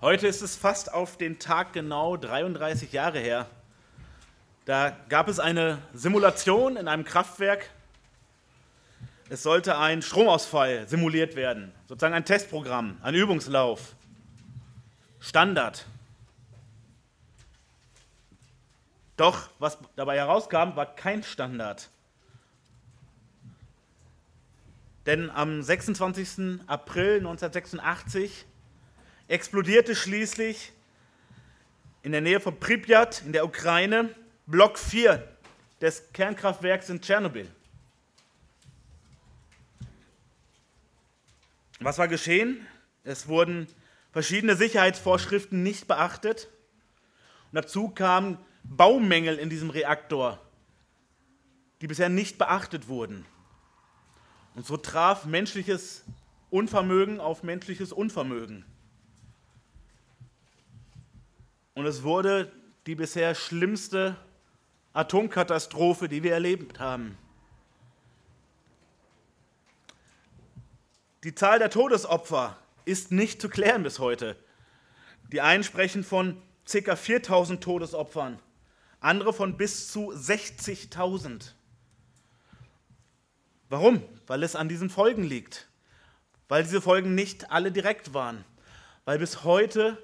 Heute ist es fast auf den Tag genau 33 Jahre her. Da gab es eine Simulation in einem Kraftwerk. Es sollte ein Stromausfall simuliert werden, sozusagen ein Testprogramm, ein Übungslauf. Standard. Doch was dabei herauskam, war kein Standard. Denn am 26. April 1986 explodierte schließlich in der Nähe von Pripyat in der Ukraine Block 4 des Kernkraftwerks in Tschernobyl. Was war geschehen? Es wurden verschiedene Sicherheitsvorschriften nicht beachtet. Und dazu kamen Baumängel in diesem Reaktor, die bisher nicht beachtet wurden. Und so traf menschliches Unvermögen auf menschliches Unvermögen. Und es wurde die bisher schlimmste Atomkatastrophe, die wir erlebt haben. Die Zahl der Todesopfer ist nicht zu klären bis heute. Die einen sprechen von ca. 4000 Todesopfern, andere von bis zu 60.000. Warum? Weil es an diesen Folgen liegt. Weil diese Folgen nicht alle direkt waren. Weil bis heute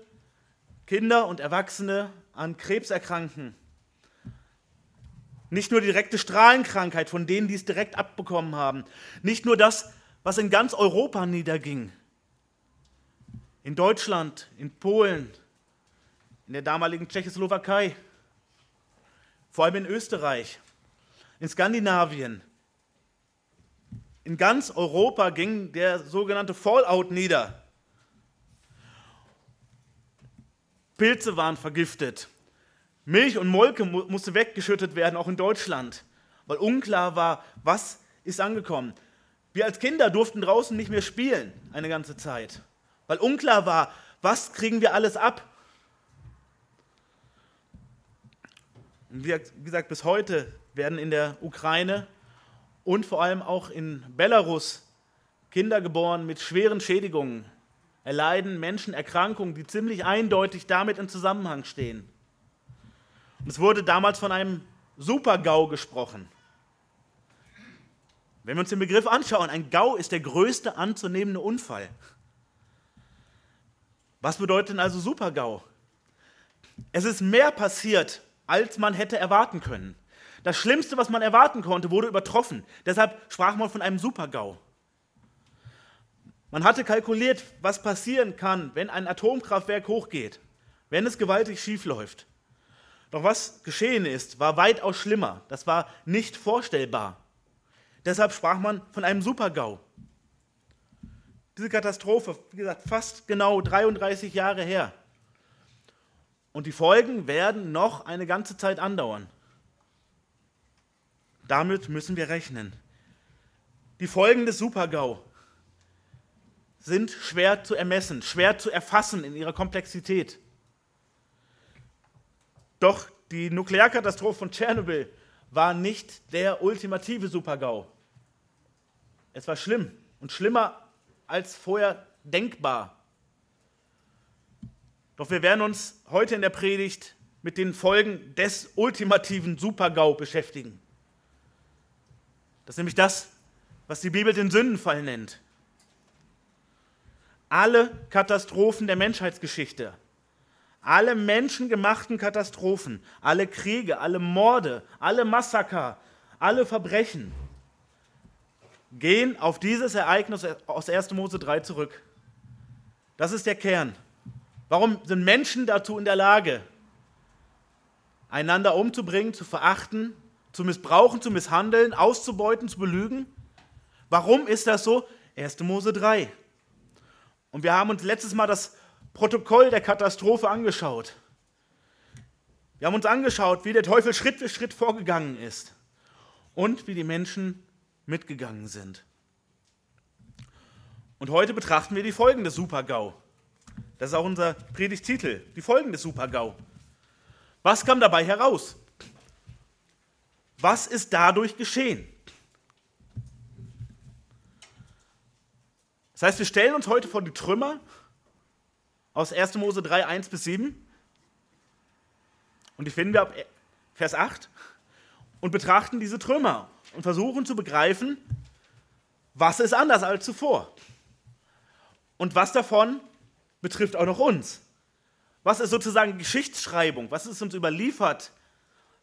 Kinder und Erwachsene an Krebs erkranken. Nicht nur die direkte Strahlenkrankheit von denen, die es direkt abbekommen haben. Nicht nur das, was in ganz Europa niederging. In Deutschland, in Polen, in der damaligen Tschechoslowakei, vor allem in Österreich, in Skandinavien. In ganz Europa ging der sogenannte Fallout nieder. Pilze waren vergiftet. Milch und Molke musste weggeschüttet werden, auch in Deutschland, weil unklar war, was ist angekommen. Wir als Kinder durften draußen nicht mehr spielen eine ganze Zeit, weil unklar war, was kriegen wir alles ab. Und wie gesagt, bis heute werden in der Ukraine und vor allem auch in Belarus Kinder geboren mit schweren Schädigungen, erleiden Menschen Erkrankungen, die ziemlich eindeutig damit in Zusammenhang stehen. Und es wurde damals von einem Super-GAU gesprochen. Wenn wir uns den Begriff anschauen, ein GAU ist der größte anzunehmende Unfall. Was bedeutet denn also Super-GAU? Es ist mehr passiert, als man hätte erwarten können. Das Schlimmste, was man erwarten konnte, wurde übertroffen. Deshalb sprach man von einem Super-GAU. Man hatte kalkuliert, was passieren kann, wenn ein Atomkraftwerk hochgeht, wenn es gewaltig schief läuft. Doch was geschehen ist, war weitaus schlimmer. Das war nicht vorstellbar. Deshalb sprach man von einem Supergau. Diese Katastrophe, wie gesagt, fast genau 33 Jahre her. Und die Folgen werden noch eine ganze Zeit andauern. Damit müssen wir rechnen. Die Folgen des Supergau sind schwer zu ermessen, schwer zu erfassen in ihrer Komplexität. Doch die Nuklearkatastrophe von Tschernobyl war nicht der ultimative Supergau. Es war schlimm und schlimmer als vorher denkbar. Doch wir werden uns heute in der Predigt mit den Folgen des ultimativen Supergau beschäftigen. Das ist nämlich das, was die Bibel den Sündenfall nennt alle Katastrophen der Menschheitsgeschichte, alle menschengemachten Katastrophen, alle Kriege, alle Morde, alle Massaker, alle Verbrechen gehen auf dieses Ereignis aus 1. Mose 3 zurück. Das ist der Kern. Warum sind Menschen dazu in der Lage, einander umzubringen, zu verachten, zu missbrauchen, zu misshandeln, auszubeuten, zu belügen? Warum ist das so? 1. Mose 3. Und wir haben uns letztes Mal das Protokoll der Katastrophe angeschaut. Wir haben uns angeschaut, wie der Teufel Schritt für Schritt vorgegangen ist und wie die Menschen mitgegangen sind. Und heute betrachten wir die Folgen des Super-GAU. Das ist auch unser Predigtitel, die Folgen des Super-GAU. Was kam dabei heraus? Was ist dadurch geschehen? Das heißt, wir stellen uns heute vor die Trümmer aus 1. Mose 3, 1 bis 7. Und die finden wir ab Vers 8 und betrachten diese Trümmer und versuchen zu begreifen, was ist anders als zuvor. Und was davon betrifft auch noch uns. Was ist sozusagen Geschichtsschreibung? Was ist uns überliefert,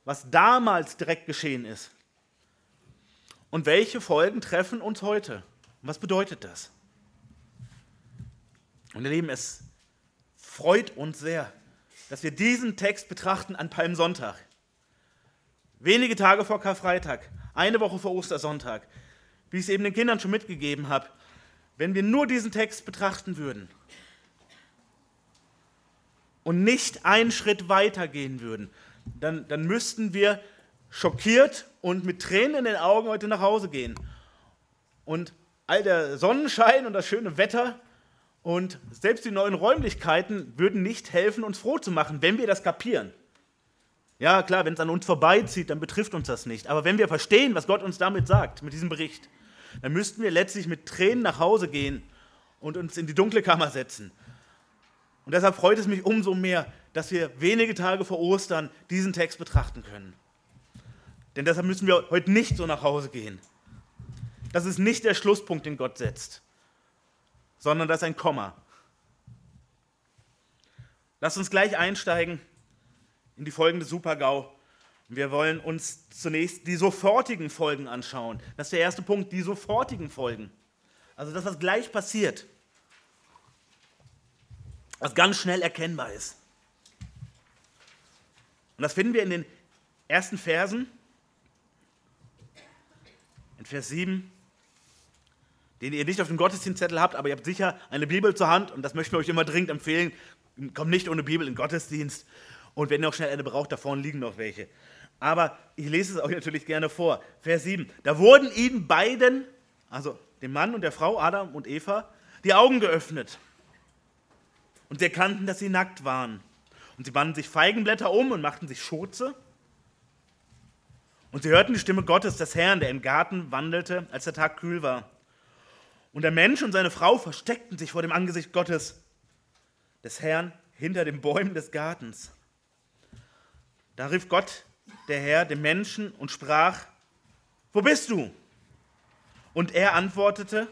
was damals direkt geschehen ist? Und welche Folgen treffen uns heute? Und was bedeutet das? Und ihr Lieben, es freut uns sehr, dass wir diesen Text betrachten an Palmsonntag. Wenige Tage vor Karfreitag, eine Woche vor Ostersonntag, wie ich es eben den Kindern schon mitgegeben habe, wenn wir nur diesen Text betrachten würden und nicht einen Schritt weiter gehen würden, dann, dann müssten wir schockiert und mit Tränen in den Augen heute nach Hause gehen. Und all der Sonnenschein und das schöne Wetter und selbst die neuen Räumlichkeiten würden nicht helfen, uns froh zu machen, wenn wir das kapieren. Ja, klar, wenn es an uns vorbeizieht, dann betrifft uns das nicht. Aber wenn wir verstehen, was Gott uns damit sagt, mit diesem Bericht, dann müssten wir letztlich mit Tränen nach Hause gehen und uns in die dunkle Kammer setzen. Und deshalb freut es mich umso mehr, dass wir wenige Tage vor Ostern diesen Text betrachten können. Denn deshalb müssen wir heute nicht so nach Hause gehen. Das ist nicht der Schlusspunkt, den Gott setzt sondern das ist ein Komma. Lasst uns gleich einsteigen in die folgende Supergau. Wir wollen uns zunächst die sofortigen Folgen anschauen. Das ist der erste Punkt, die sofortigen Folgen. Also das, was gleich passiert. Was ganz schnell erkennbar ist. Und das finden wir in den ersten Versen. In Vers 7 den ihr nicht auf dem Gottesdienstzettel habt, aber ihr habt sicher eine Bibel zur Hand und das möchten wir euch immer dringend empfehlen. Kommt nicht ohne Bibel in den Gottesdienst. Und wenn ihr auch schnell eine braucht, da vorne liegen noch welche. Aber ich lese es euch natürlich gerne vor. Vers 7. Da wurden ihnen beiden, also dem Mann und der Frau, Adam und Eva, die Augen geöffnet. Und sie erkannten, dass sie nackt waren. Und sie banden sich Feigenblätter um und machten sich Schurze. Und sie hörten die Stimme Gottes, des Herrn, der im Garten wandelte, als der Tag kühl war. Und der Mensch und seine Frau versteckten sich vor dem Angesicht Gottes, des Herrn, hinter den Bäumen des Gartens. Da rief Gott, der Herr, dem Menschen und sprach, wo bist du? Und er antwortete,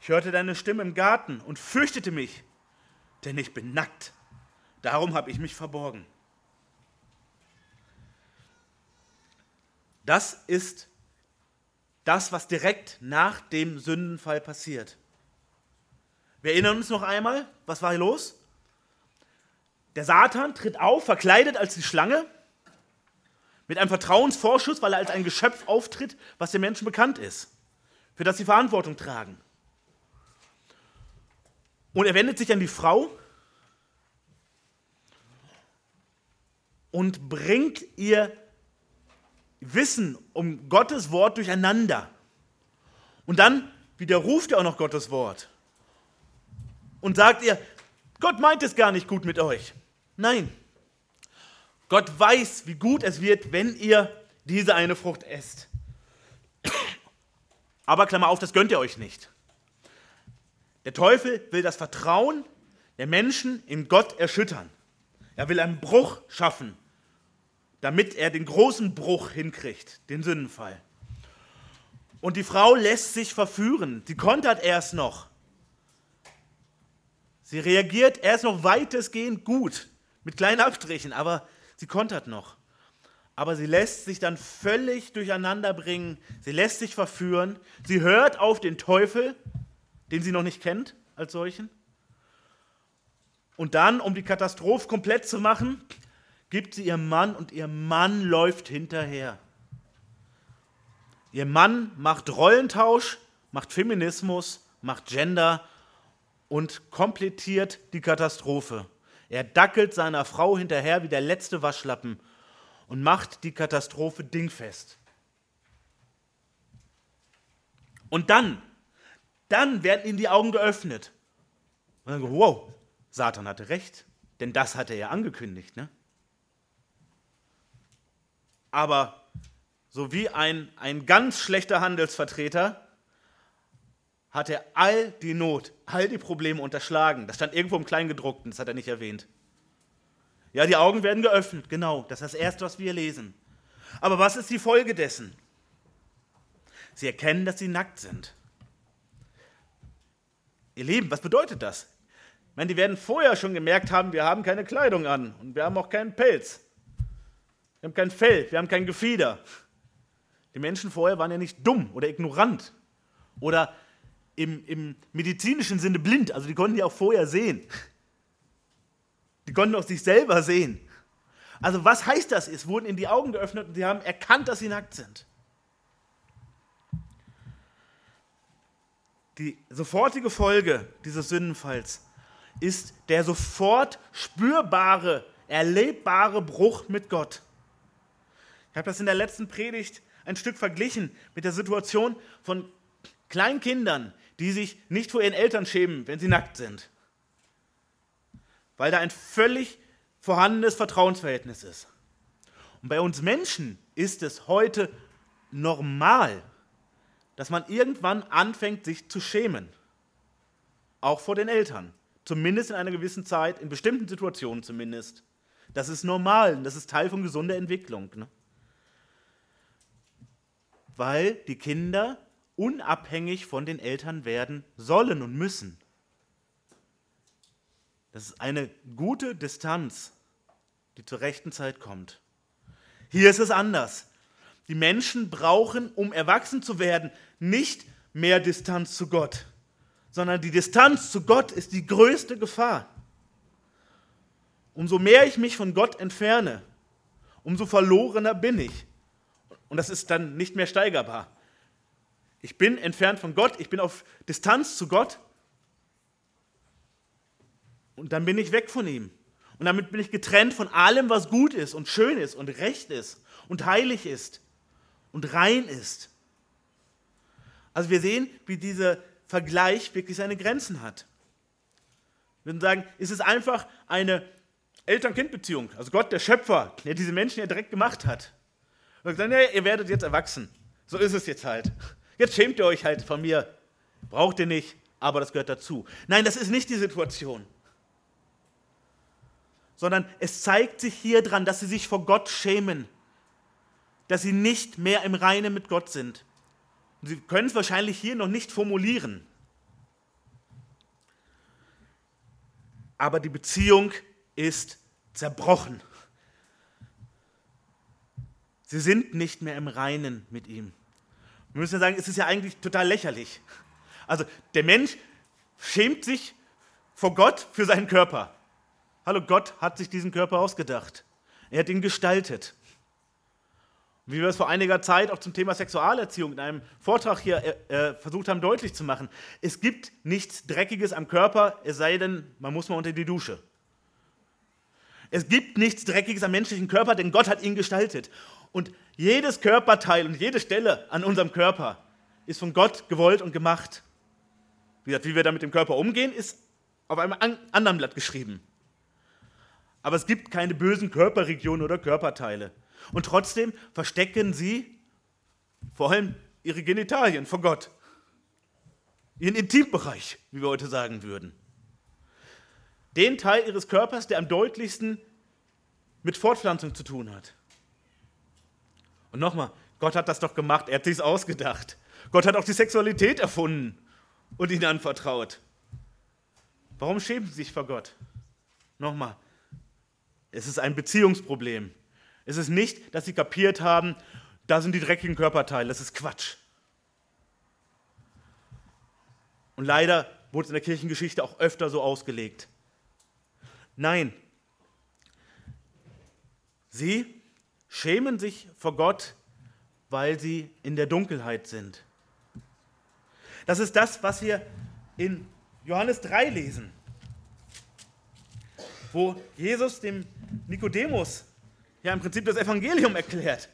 ich hörte deine Stimme im Garten und fürchtete mich, denn ich bin nackt. Darum habe ich mich verborgen. Das ist das, was direkt nach dem Sündenfall passiert. Wir erinnern uns noch einmal, was war hier los? Der Satan tritt auf, verkleidet als die Schlange, mit einem Vertrauensvorschuss, weil er als ein Geschöpf auftritt, was den Menschen bekannt ist, für das sie Verantwortung tragen. Und er wendet sich an die Frau und bringt ihr Wissen um Gottes Wort durcheinander. Und dann widerruft er auch noch Gottes Wort und sagt ihr, Gott meint es gar nicht gut mit euch. Nein, Gott weiß, wie gut es wird, wenn ihr diese eine Frucht esst. Aber Klammer auf, das gönnt ihr euch nicht. Der Teufel will das Vertrauen der Menschen in Gott erschüttern. Er will einen Bruch schaffen damit er den großen Bruch hinkriegt, den Sündenfall. Und die Frau lässt sich verführen. Sie kontert erst noch. Sie reagiert erst noch weitestgehend gut, mit kleinen Abstrichen, aber sie kontert noch. Aber sie lässt sich dann völlig durcheinander bringen. Sie lässt sich verführen. Sie hört auf den Teufel, den sie noch nicht kennt als solchen. Und dann, um die Katastrophe komplett zu machen, gibt sie ihrem Mann und ihr Mann läuft hinterher. Ihr Mann macht Rollentausch, macht Feminismus, macht Gender und komplettiert die Katastrophe. Er dackelt seiner Frau hinterher wie der letzte Waschlappen und macht die Katastrophe dingfest. Und dann, dann werden ihm die Augen geöffnet. Und dann, wow, Satan hatte recht, denn das hatte er angekündigt. Ne? Aber so wie ein, ein ganz schlechter Handelsvertreter hat er all die Not, all die Probleme unterschlagen. Das stand irgendwo im Kleingedruckten, das hat er nicht erwähnt. Ja, die Augen werden geöffnet, genau, das ist das Erste, was wir lesen. Aber was ist die Folge dessen? Sie erkennen, dass sie nackt sind. Ihr Lieben, was bedeutet das? Ich meine, die werden vorher schon gemerkt haben, wir haben keine Kleidung an und wir haben auch keinen Pelz. Wir haben kein Fell, wir haben kein Gefieder. Die Menschen vorher waren ja nicht dumm oder ignorant oder im, im medizinischen Sinne blind. Also die konnten ja auch vorher sehen. Die konnten auch sich selber sehen. Also was heißt das? Es wurden ihnen die Augen geöffnet und sie haben erkannt, dass sie nackt sind. Die sofortige Folge dieses Sündenfalls ist der sofort spürbare, erlebbare Bruch mit Gott. Ich habe das in der letzten Predigt ein Stück verglichen mit der Situation von Kleinkindern, die sich nicht vor ihren Eltern schämen, wenn sie nackt sind. Weil da ein völlig vorhandenes Vertrauensverhältnis ist. Und bei uns Menschen ist es heute normal, dass man irgendwann anfängt, sich zu schämen. Auch vor den Eltern. Zumindest in einer gewissen Zeit, in bestimmten Situationen zumindest. Das ist normal das ist Teil von gesunder Entwicklung. Ne? Weil die Kinder unabhängig von den Eltern werden sollen und müssen. Das ist eine gute Distanz, die zur rechten Zeit kommt. Hier ist es anders. Die Menschen brauchen, um erwachsen zu werden, nicht mehr Distanz zu Gott, sondern die Distanz zu Gott ist die größte Gefahr. Umso mehr ich mich von Gott entferne, umso verlorener bin ich. Und das ist dann nicht mehr steigerbar. Ich bin entfernt von Gott, ich bin auf Distanz zu Gott und dann bin ich weg von ihm. Und damit bin ich getrennt von allem, was gut ist und schön ist und recht ist und heilig ist und rein ist. Also wir sehen, wie dieser Vergleich wirklich seine Grenzen hat. Wir würden sagen, ist es einfach eine Eltern-Kind-Beziehung. Also Gott, der Schöpfer, der diese Menschen ja direkt gemacht hat. Und sagt, ja, ihr werdet jetzt erwachsen. So ist es jetzt halt. Jetzt schämt ihr euch halt von mir. Braucht ihr nicht, aber das gehört dazu. Nein, das ist nicht die Situation. Sondern es zeigt sich hier dran, dass sie sich vor Gott schämen dass sie nicht mehr im Reinen mit Gott sind. Sie können es wahrscheinlich hier noch nicht formulieren. Aber die Beziehung ist zerbrochen. Sie sind nicht mehr im Reinen mit ihm. Wir müssen ja sagen, es ist ja eigentlich total lächerlich. Also der Mensch schämt sich vor Gott für seinen Körper. Hallo, Gott hat sich diesen Körper ausgedacht. Er hat ihn gestaltet. Wie wir es vor einiger Zeit auch zum Thema Sexualerziehung in einem Vortrag hier äh, äh, versucht haben deutlich zu machen. Es gibt nichts Dreckiges am Körper, es sei denn, man muss mal unter die Dusche. Es gibt nichts Dreckiges am menschlichen Körper, denn Gott hat ihn gestaltet. Und jedes Körperteil und jede Stelle an unserem Körper ist von Gott gewollt und gemacht. Wie, gesagt, wie wir da mit dem Körper umgehen, ist auf einem anderen Blatt geschrieben. Aber es gibt keine bösen Körperregionen oder Körperteile. Und trotzdem verstecken sie vor allem ihre Genitalien vor Gott. Ihren Intimbereich, wie wir heute sagen würden. Den Teil ihres Körpers, der am deutlichsten mit Fortpflanzung zu tun hat. Und nochmal, Gott hat das doch gemacht, er hat sich ausgedacht. Gott hat auch die Sexualität erfunden und ihnen anvertraut. Warum schämen sie sich vor Gott? Nochmal, es ist ein Beziehungsproblem. Es ist nicht, dass sie kapiert haben, da sind die dreckigen Körperteile. Das ist Quatsch. Und leider wurde es in der Kirchengeschichte auch öfter so ausgelegt. Nein, sie schämen sich vor Gott, weil sie in der Dunkelheit sind. Das ist das, was wir in Johannes 3 lesen, wo Jesus dem Nikodemus ja im Prinzip das Evangelium erklärt.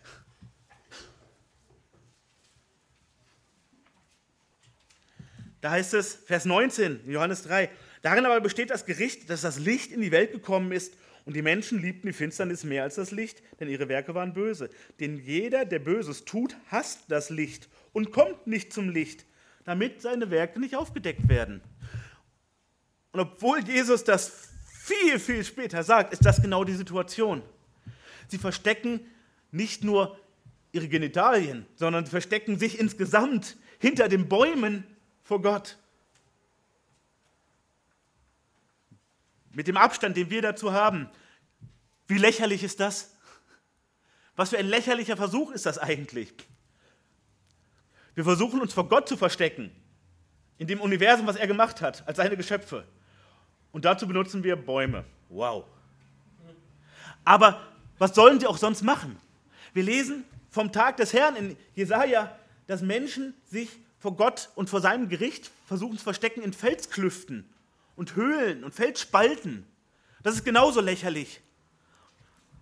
Da heißt es, Vers 19, Johannes 3, darin aber besteht das Gericht, dass das Licht in die Welt gekommen ist und die Menschen liebten die Finsternis mehr als das Licht, denn ihre Werke waren böse. Denn jeder, der Böses tut, hasst das Licht und kommt nicht zum Licht, damit seine Werke nicht aufgedeckt werden. Und obwohl Jesus das viel, viel später sagt, ist das genau die Situation. Sie verstecken nicht nur ihre Genitalien, sondern sie verstecken sich insgesamt hinter den Bäumen vor Gott. Mit dem Abstand, den wir dazu haben, wie lächerlich ist das? Was für ein lächerlicher Versuch ist das eigentlich? Wir versuchen uns vor Gott zu verstecken, in dem Universum, was er gemacht hat, als seine Geschöpfe. Und dazu benutzen wir Bäume. Wow. Aber was sollen sie auch sonst machen? Wir lesen vom Tag des Herrn in Jesaja, dass Menschen sich vor Gott und vor seinem Gericht versuchen zu verstecken in Felsklüften und Höhlen und Felsspalten. Das ist genauso lächerlich.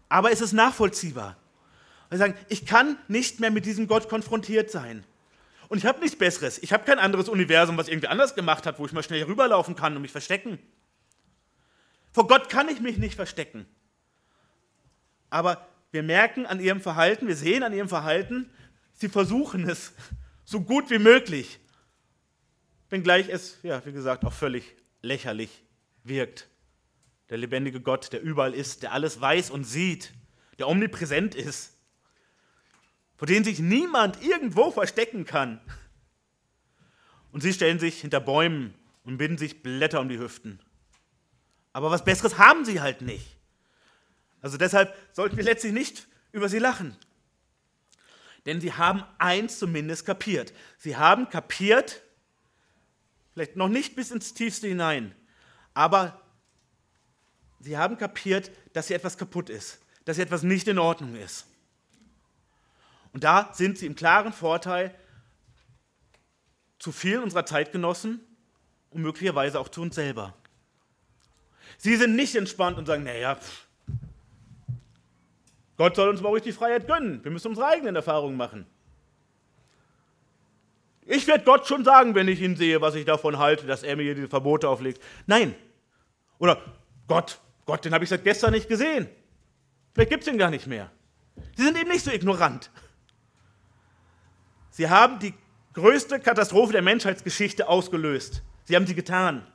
Aber es ist nachvollziehbar. Wir sagen, ich kann nicht mehr mit diesem Gott konfrontiert sein. Und ich habe nichts Besseres. Ich habe kein anderes Universum, was irgendwie anders gemacht hat, wo ich mal schnell rüberlaufen kann und mich verstecken. Vor Gott kann ich mich nicht verstecken. Aber wir merken an ihrem Verhalten, wir sehen an ihrem Verhalten, sie versuchen es so gut wie möglich. Wenngleich es, ja, wie gesagt, auch völlig lächerlich wirkt. Der lebendige Gott, der überall ist, der alles weiß und sieht, der omnipräsent ist, vor dem sich niemand irgendwo verstecken kann. Und sie stellen sich hinter Bäumen und binden sich Blätter um die Hüften. Aber was Besseres haben sie halt nicht. Also deshalb sollten wir letztlich nicht über sie lachen. Denn sie haben eins zumindest kapiert. Sie haben kapiert, vielleicht noch nicht bis ins Tiefste hinein, aber sie haben kapiert, dass hier etwas kaputt ist, dass hier etwas nicht in Ordnung ist. Und da sind sie im klaren Vorteil zu vielen unserer Zeitgenossen und möglicherweise auch zu uns selber. Sie sind nicht entspannt und sagen, naja, Gott soll uns mal ruhig die Freiheit gönnen. Wir müssen unsere eigenen Erfahrungen machen. Ich werde Gott schon sagen, wenn ich ihn sehe, was ich davon halte, dass er mir hier diese Verbote auflegt. Nein. Oder Gott, Gott, den habe ich seit gestern nicht gesehen. Vielleicht gibt es ihn gar nicht mehr. Sie sind eben nicht so ignorant. Sie haben die größte Katastrophe der Menschheitsgeschichte ausgelöst. Sie haben sie getan.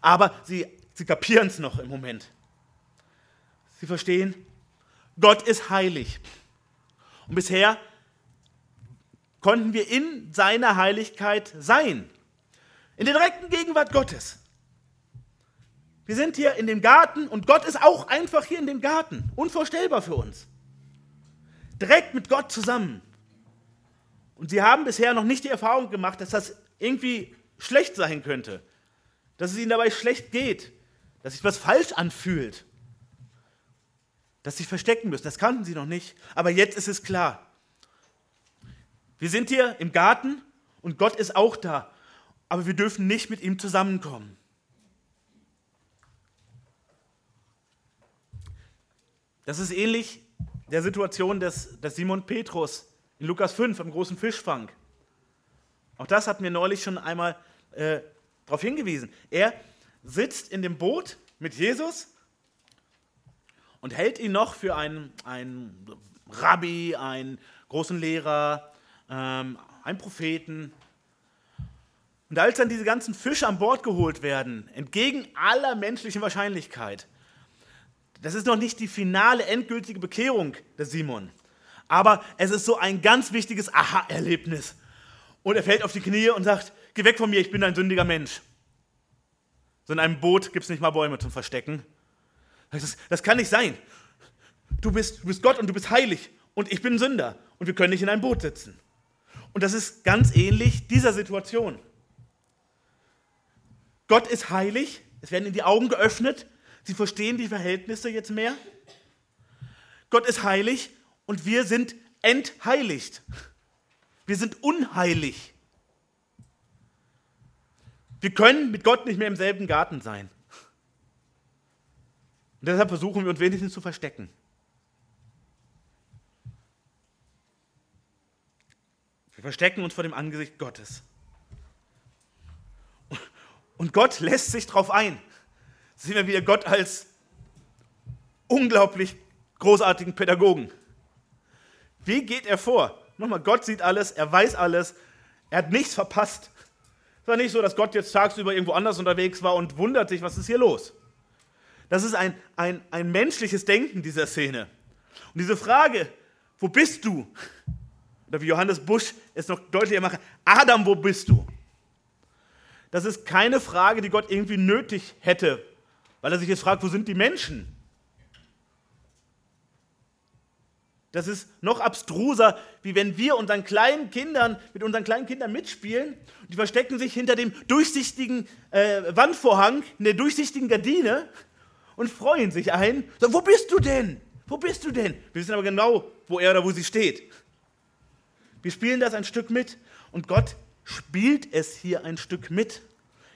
Aber sie, sie kapieren es noch im Moment. Sie verstehen, Gott ist heilig. Und bisher konnten wir in seiner Heiligkeit sein. In der direkten Gegenwart Gottes. Wir sind hier in dem Garten und Gott ist auch einfach hier in dem Garten. Unvorstellbar für uns. Direkt mit Gott zusammen. Und sie haben bisher noch nicht die Erfahrung gemacht, dass das irgendwie schlecht sein könnte. Dass es ihnen dabei schlecht geht. Dass sich was falsch anfühlt dass sie verstecken müssen. Das kannten sie noch nicht. Aber jetzt ist es klar. Wir sind hier im Garten und Gott ist auch da. Aber wir dürfen nicht mit ihm zusammenkommen. Das ist ähnlich der Situation des, des Simon Petrus in Lukas 5 am großen Fischfang. Auch das hat mir neulich schon einmal äh, darauf hingewiesen. Er sitzt in dem Boot mit Jesus und hält ihn noch für einen, einen Rabbi, einen großen Lehrer, ähm, einen Propheten. Und als dann diese ganzen Fische an Bord geholt werden, entgegen aller menschlichen Wahrscheinlichkeit, das ist noch nicht die finale, endgültige Bekehrung des Simon. Aber es ist so ein ganz wichtiges Aha-Erlebnis. Und er fällt auf die Knie und sagt, geh weg von mir, ich bin ein sündiger Mensch. So in einem Boot gibt es nicht mal Bäume zum Verstecken. Das, das kann nicht sein. Du bist, du bist Gott und du bist heilig und ich bin Sünder und wir können nicht in einem Boot sitzen. Und das ist ganz ähnlich dieser Situation. Gott ist heilig, es werden ihnen die Augen geöffnet, sie verstehen die Verhältnisse jetzt mehr. Gott ist heilig und wir sind entheiligt. Wir sind unheilig. Wir können mit Gott nicht mehr im selben Garten sein. Und deshalb versuchen wir uns wenigstens zu verstecken. Wir verstecken uns vor dem Angesicht Gottes. Und Gott lässt sich darauf ein. Sehen wir wieder Gott als unglaublich großartigen Pädagogen. Wie geht er vor? Nochmal, Gott sieht alles, er weiß alles, er hat nichts verpasst. Es war nicht so, dass Gott jetzt tagsüber irgendwo anders unterwegs war und wundert sich, was ist hier los. Das ist ein, ein, ein menschliches Denken dieser Szene. Und diese Frage, wo bist du? Oder wie Johannes Busch es noch deutlicher macht, Adam, wo bist du? Das ist keine Frage, die Gott irgendwie nötig hätte, weil er sich jetzt fragt, wo sind die Menschen? Das ist noch abstruser, wie wenn wir unseren kleinen Kindern, mit unseren kleinen Kindern mitspielen. Die verstecken sich hinter dem durchsichtigen äh, Wandvorhang, in der durchsichtigen Gardine und freuen sich ein. So, wo bist du denn? Wo bist du denn? Wir wissen aber genau, wo er oder wo sie steht. Wir spielen das ein Stück mit und Gott spielt es hier ein Stück mit.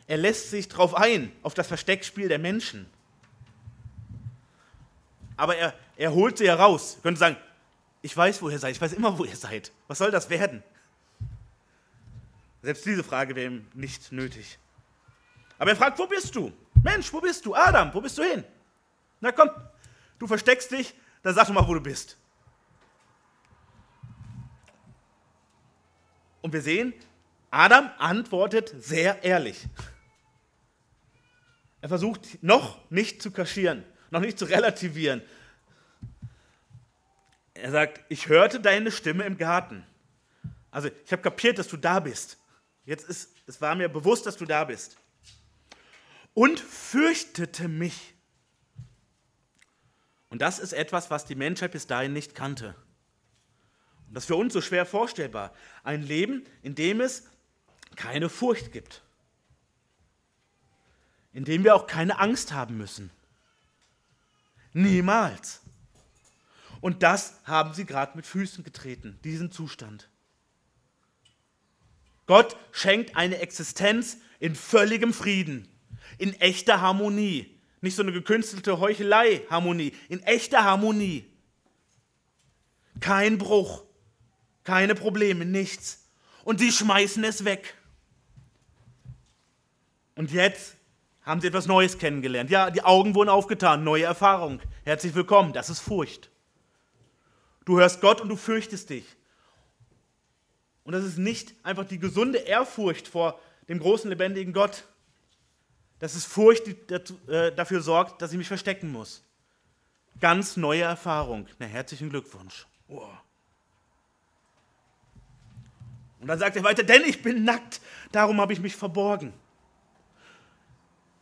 Er lässt sich darauf ein, auf das Versteckspiel der Menschen. Aber er, er holt sie heraus. Ihr könnt sagen, ich weiß, wo ihr seid, ich weiß immer, wo ihr seid. Was soll das werden? Selbst diese Frage wäre ihm nicht nötig. Aber er fragt, wo bist du? Mensch, wo bist du? Adam, wo bist du hin? Na komm, du versteckst dich, dann sag doch mal, wo du bist. Und wir sehen, Adam antwortet sehr ehrlich. Er versucht noch nicht zu kaschieren, noch nicht zu relativieren, er sagt, ich hörte deine Stimme im Garten. Also ich habe kapiert, dass du da bist. Jetzt ist, es war mir bewusst, dass du da bist. Und fürchtete mich. Und das ist etwas, was die Menschheit bis dahin nicht kannte. Das ist für uns so schwer vorstellbar. Ein Leben, in dem es keine Furcht gibt. In dem wir auch keine Angst haben müssen. Niemals. Und das haben sie gerade mit Füßen getreten, diesen Zustand. Gott schenkt eine Existenz in völligem Frieden, in echter Harmonie. Nicht so eine gekünstelte Heuchelei-Harmonie, in echter Harmonie. Kein Bruch, keine Probleme, nichts. Und sie schmeißen es weg. Und jetzt haben sie etwas Neues kennengelernt. Ja, die Augen wurden aufgetan, neue Erfahrung. Herzlich willkommen, das ist Furcht. Du hörst Gott und du fürchtest dich. Und das ist nicht einfach die gesunde Ehrfurcht vor dem großen, lebendigen Gott. Das ist Furcht, die äh, dafür sorgt, dass ich mich verstecken muss. Ganz neue Erfahrung. Na, herzlichen Glückwunsch. Oh. Und dann sagt er weiter, denn ich bin nackt, darum habe ich mich verborgen.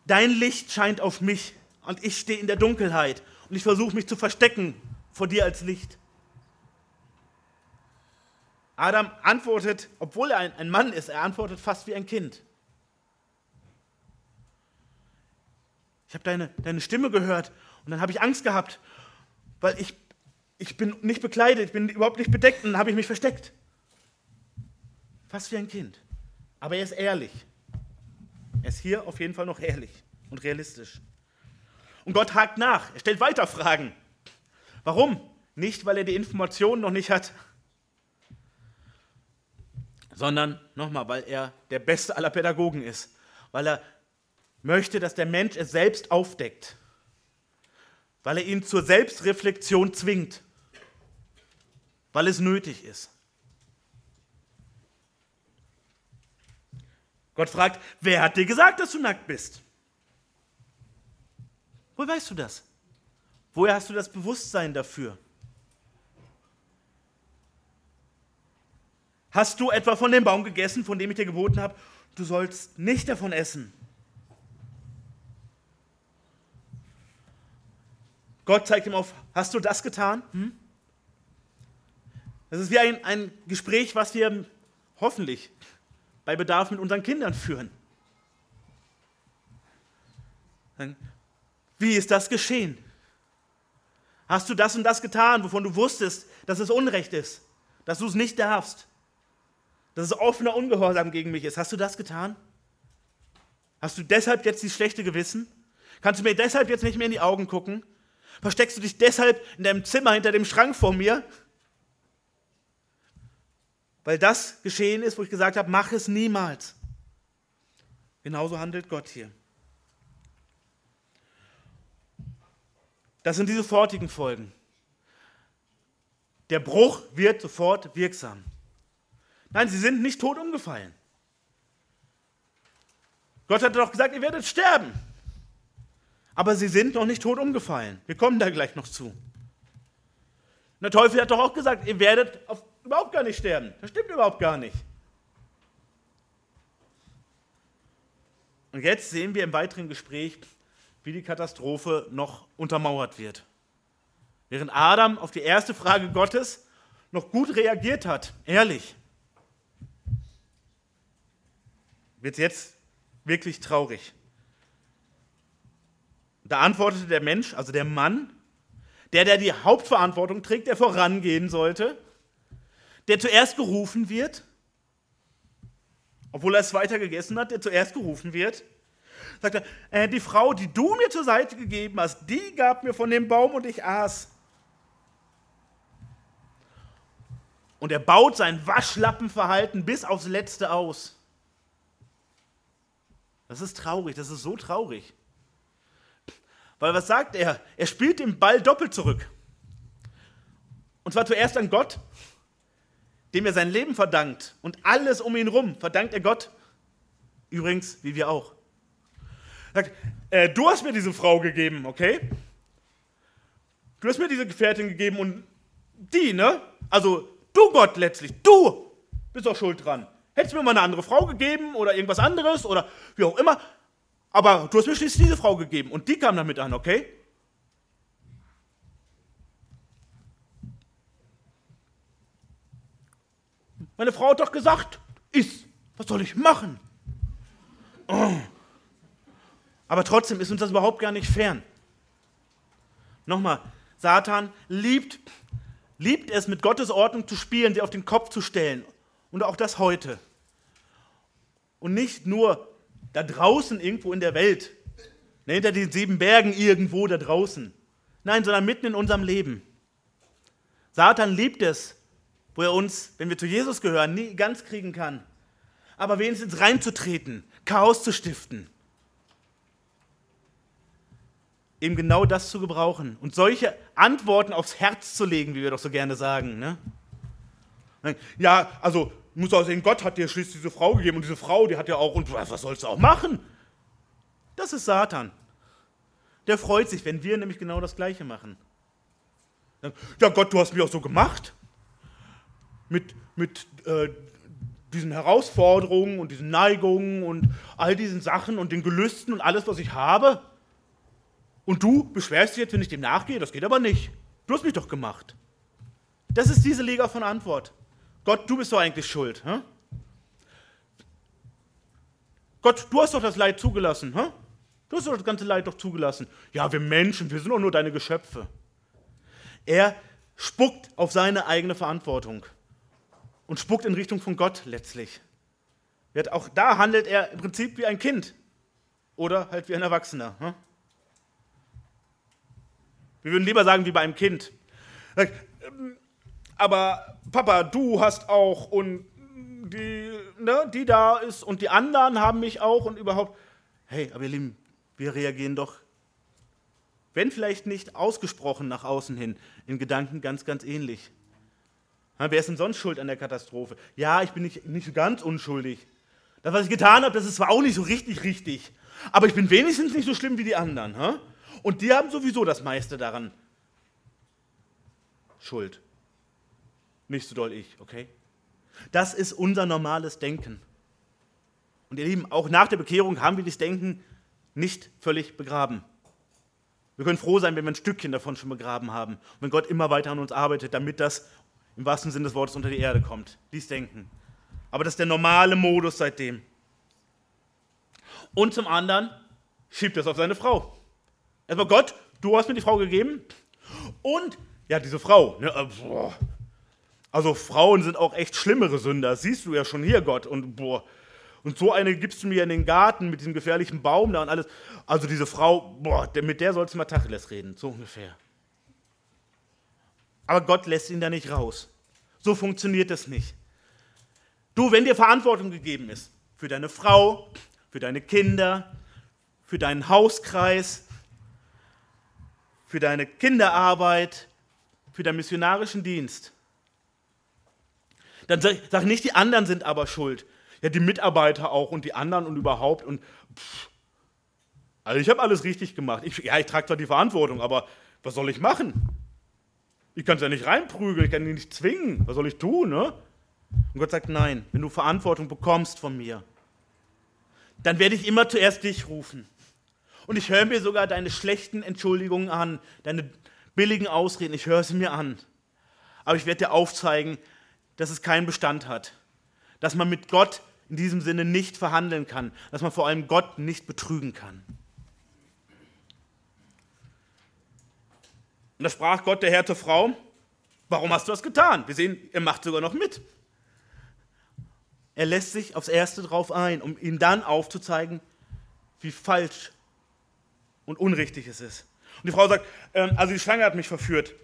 Dein Licht scheint auf mich und ich stehe in der Dunkelheit und ich versuche mich zu verstecken vor dir als Licht. Adam antwortet, obwohl er ein, Mann ist, er antwortet fast wie ein Kind. Ich habe deine, deine Stimme gehört und dann habe ich Angst gehabt, weil ich, ich bin nicht bekleidet, ich bin überhaupt nicht bedeckt und dann habe ich mich versteckt. Fast wie ein Kind. Aber er ist ehrlich. Er ist hier auf jeden Fall noch ehrlich und realistisch. Und Gott hakt nach. Er stellt weiter Fragen. Warum? Nicht, weil er die Informationen noch nicht hat, sondern nochmal, weil er der beste aller Pädagogen ist, weil er möchte, dass der Mensch es selbst aufdeckt, weil er ihn zur Selbstreflexion zwingt, weil es nötig ist. Gott fragt, wer hat dir gesagt, dass du nackt bist? Woher weißt du das? Woher hast du das Bewusstsein dafür? Hast du etwa von dem Baum gegessen, von dem ich dir geboten habe? Du sollst nicht davon essen. Gott zeigt ihm auf, hast du das getan? Hm? Das ist wie ein, ein Gespräch, was wir hoffentlich bei Bedarf mit unseren Kindern führen. Wie ist das geschehen? Hast du das und das getan, wovon du wusstest, dass es Unrecht ist, dass du es nicht darfst? dass es offener Ungehorsam gegen mich ist. Hast du das getan? Hast du deshalb jetzt dieses schlechte Gewissen? Kannst du mir deshalb jetzt nicht mehr in die Augen gucken? Versteckst du dich deshalb in deinem Zimmer hinter dem Schrank vor mir? Weil das geschehen ist, wo ich gesagt habe, mach es niemals. Genauso handelt Gott hier. Das sind die sofortigen Folgen. Der Bruch wird sofort wirksam. Nein, sie sind nicht tot umgefallen. Gott hatte doch gesagt, ihr werdet sterben. Aber sie sind noch nicht tot umgefallen. Wir kommen da gleich noch zu. Und der Teufel hat doch auch gesagt, ihr werdet auf, überhaupt gar nicht sterben. Das stimmt überhaupt gar nicht. Und jetzt sehen wir im weiteren Gespräch, wie die Katastrophe noch untermauert wird. Während Adam auf die erste Frage Gottes noch gut reagiert hat, ehrlich, wird es jetzt wirklich traurig. Da antwortete der Mensch, also der Mann, der, der die Hauptverantwortung trägt, der vorangehen sollte, der zuerst gerufen wird, obwohl er es weiter gegessen hat, der zuerst gerufen wird, sagt er, äh, die Frau, die du mir zur Seite gegeben hast, die gab mir von dem Baum und ich aß. Und er baut sein Waschlappenverhalten bis aufs Letzte aus. Das ist traurig, das ist so traurig. Weil was sagt er? Er spielt den Ball doppelt zurück. Und zwar zuerst an Gott, dem er sein Leben verdankt. Und alles um ihn herum verdankt er Gott. Übrigens, wie wir auch. Sagt, äh, du hast mir diese Frau gegeben, okay? Du hast mir diese Gefährtin gegeben und die, ne? Also du Gott letztlich, du bist auch schuld dran. Hättest mir mal eine andere Frau gegeben oder irgendwas anderes oder wie auch immer. Aber du hast mir schließlich diese Frau gegeben und die kam damit an, okay? Meine Frau hat doch gesagt, iss. Was soll ich machen? Oh. Aber trotzdem ist uns das überhaupt gar nicht fern. Nochmal, Satan liebt, liebt es, mit Gottes Ordnung zu spielen, sie auf den Kopf zu stellen. Und auch das heute. Und nicht nur da draußen irgendwo in der Welt, ne, hinter den sieben Bergen irgendwo da draußen. Nein, sondern mitten in unserem Leben. Satan liebt es, wo er uns, wenn wir zu Jesus gehören, nie ganz kriegen kann. Aber wenigstens reinzutreten, Chaos zu stiften. Eben genau das zu gebrauchen und solche Antworten aufs Herz zu legen, wie wir doch so gerne sagen. Ne? Ja, also muss auch sehen, Gott hat dir schließlich diese Frau gegeben und diese Frau, die hat ja auch, und was sollst du auch machen? Das ist Satan. Der freut sich, wenn wir nämlich genau das Gleiche machen. Ja, Gott, du hast mich auch so gemacht. Mit, mit äh, diesen Herausforderungen und diesen Neigungen und all diesen Sachen und den Gelüsten und alles, was ich habe. Und du beschwerst dich jetzt, wenn ich dem nachgehe? Das geht aber nicht. Du hast mich doch gemacht. Das ist diese Liga von Antwort. Gott, du bist doch eigentlich schuld. Hä? Gott, du hast doch das Leid zugelassen. Hä? Du hast doch das ganze Leid doch zugelassen. Ja, wir Menschen, wir sind doch nur deine Geschöpfe. Er spuckt auf seine eigene Verantwortung und spuckt in Richtung von Gott letztlich. Auch da handelt er im Prinzip wie ein Kind oder halt wie ein Erwachsener. Hä? Wir würden lieber sagen wie bei einem Kind. Ähm, aber Papa, du hast auch und die, ne, die da ist und die anderen haben mich auch und überhaupt. Hey, aber ihr Lieben, wir reagieren doch, wenn vielleicht nicht ausgesprochen nach außen hin, in Gedanken ganz, ganz ähnlich. Wer ist denn sonst schuld an der Katastrophe? Ja, ich bin nicht, nicht ganz unschuldig. Das, was ich getan habe, das ist zwar auch nicht so richtig richtig, aber ich bin wenigstens nicht so schlimm wie die anderen. Ha? Und die haben sowieso das meiste daran Schuld. Nicht so doll ich, okay? Das ist unser normales Denken. Und ihr Lieben, auch nach der Bekehrung haben wir dieses Denken nicht völlig begraben. Wir können froh sein, wenn wir ein Stückchen davon schon begraben haben. Und wenn Gott immer weiter an uns arbeitet, damit das im wahrsten Sinne des Wortes unter die Erde kommt. Dies Denken. Aber das ist der normale Modus seitdem. Und zum anderen schiebt es auf seine Frau. Erstmal Gott, du hast mir die Frau gegeben. Und, ja, diese Frau, ne, äh, also Frauen sind auch echt schlimmere Sünder, das siehst du ja schon hier, Gott. Und boah, und so eine gibst du mir in den Garten mit diesem gefährlichen Baum da und alles. Also diese Frau, boah, mit der sollst du mal Tacheles reden, so ungefähr. Aber Gott lässt ihn da nicht raus. So funktioniert das nicht. Du, wenn dir Verantwortung gegeben ist für deine Frau, für deine Kinder, für deinen Hauskreis, für deine Kinderarbeit, für deinen missionarischen Dienst, dann sag, sag nicht, die anderen sind aber schuld. Ja, die Mitarbeiter auch und die anderen und überhaupt. Und pff, also ich habe alles richtig gemacht. Ich, ja, ich trage zwar die Verantwortung, aber was soll ich machen? Ich kann es ja nicht reinprügeln, ich kann ihn nicht zwingen. Was soll ich tun? Ne? Und Gott sagt, nein, wenn du Verantwortung bekommst von mir, dann werde ich immer zuerst dich rufen. Und ich höre mir sogar deine schlechten Entschuldigungen an, deine billigen Ausreden, ich höre sie mir an. Aber ich werde dir aufzeigen, dass es keinen Bestand hat. Dass man mit Gott in diesem Sinne nicht verhandeln kann. Dass man vor allem Gott nicht betrügen kann. Und da sprach Gott der Herr zur Frau, warum hast du das getan? Wir sehen, er macht sogar noch mit. Er lässt sich aufs Erste drauf ein, um ihm dann aufzuzeigen, wie falsch und unrichtig es ist. Und die Frau sagt, ähm, also die Schlange hat mich verführt.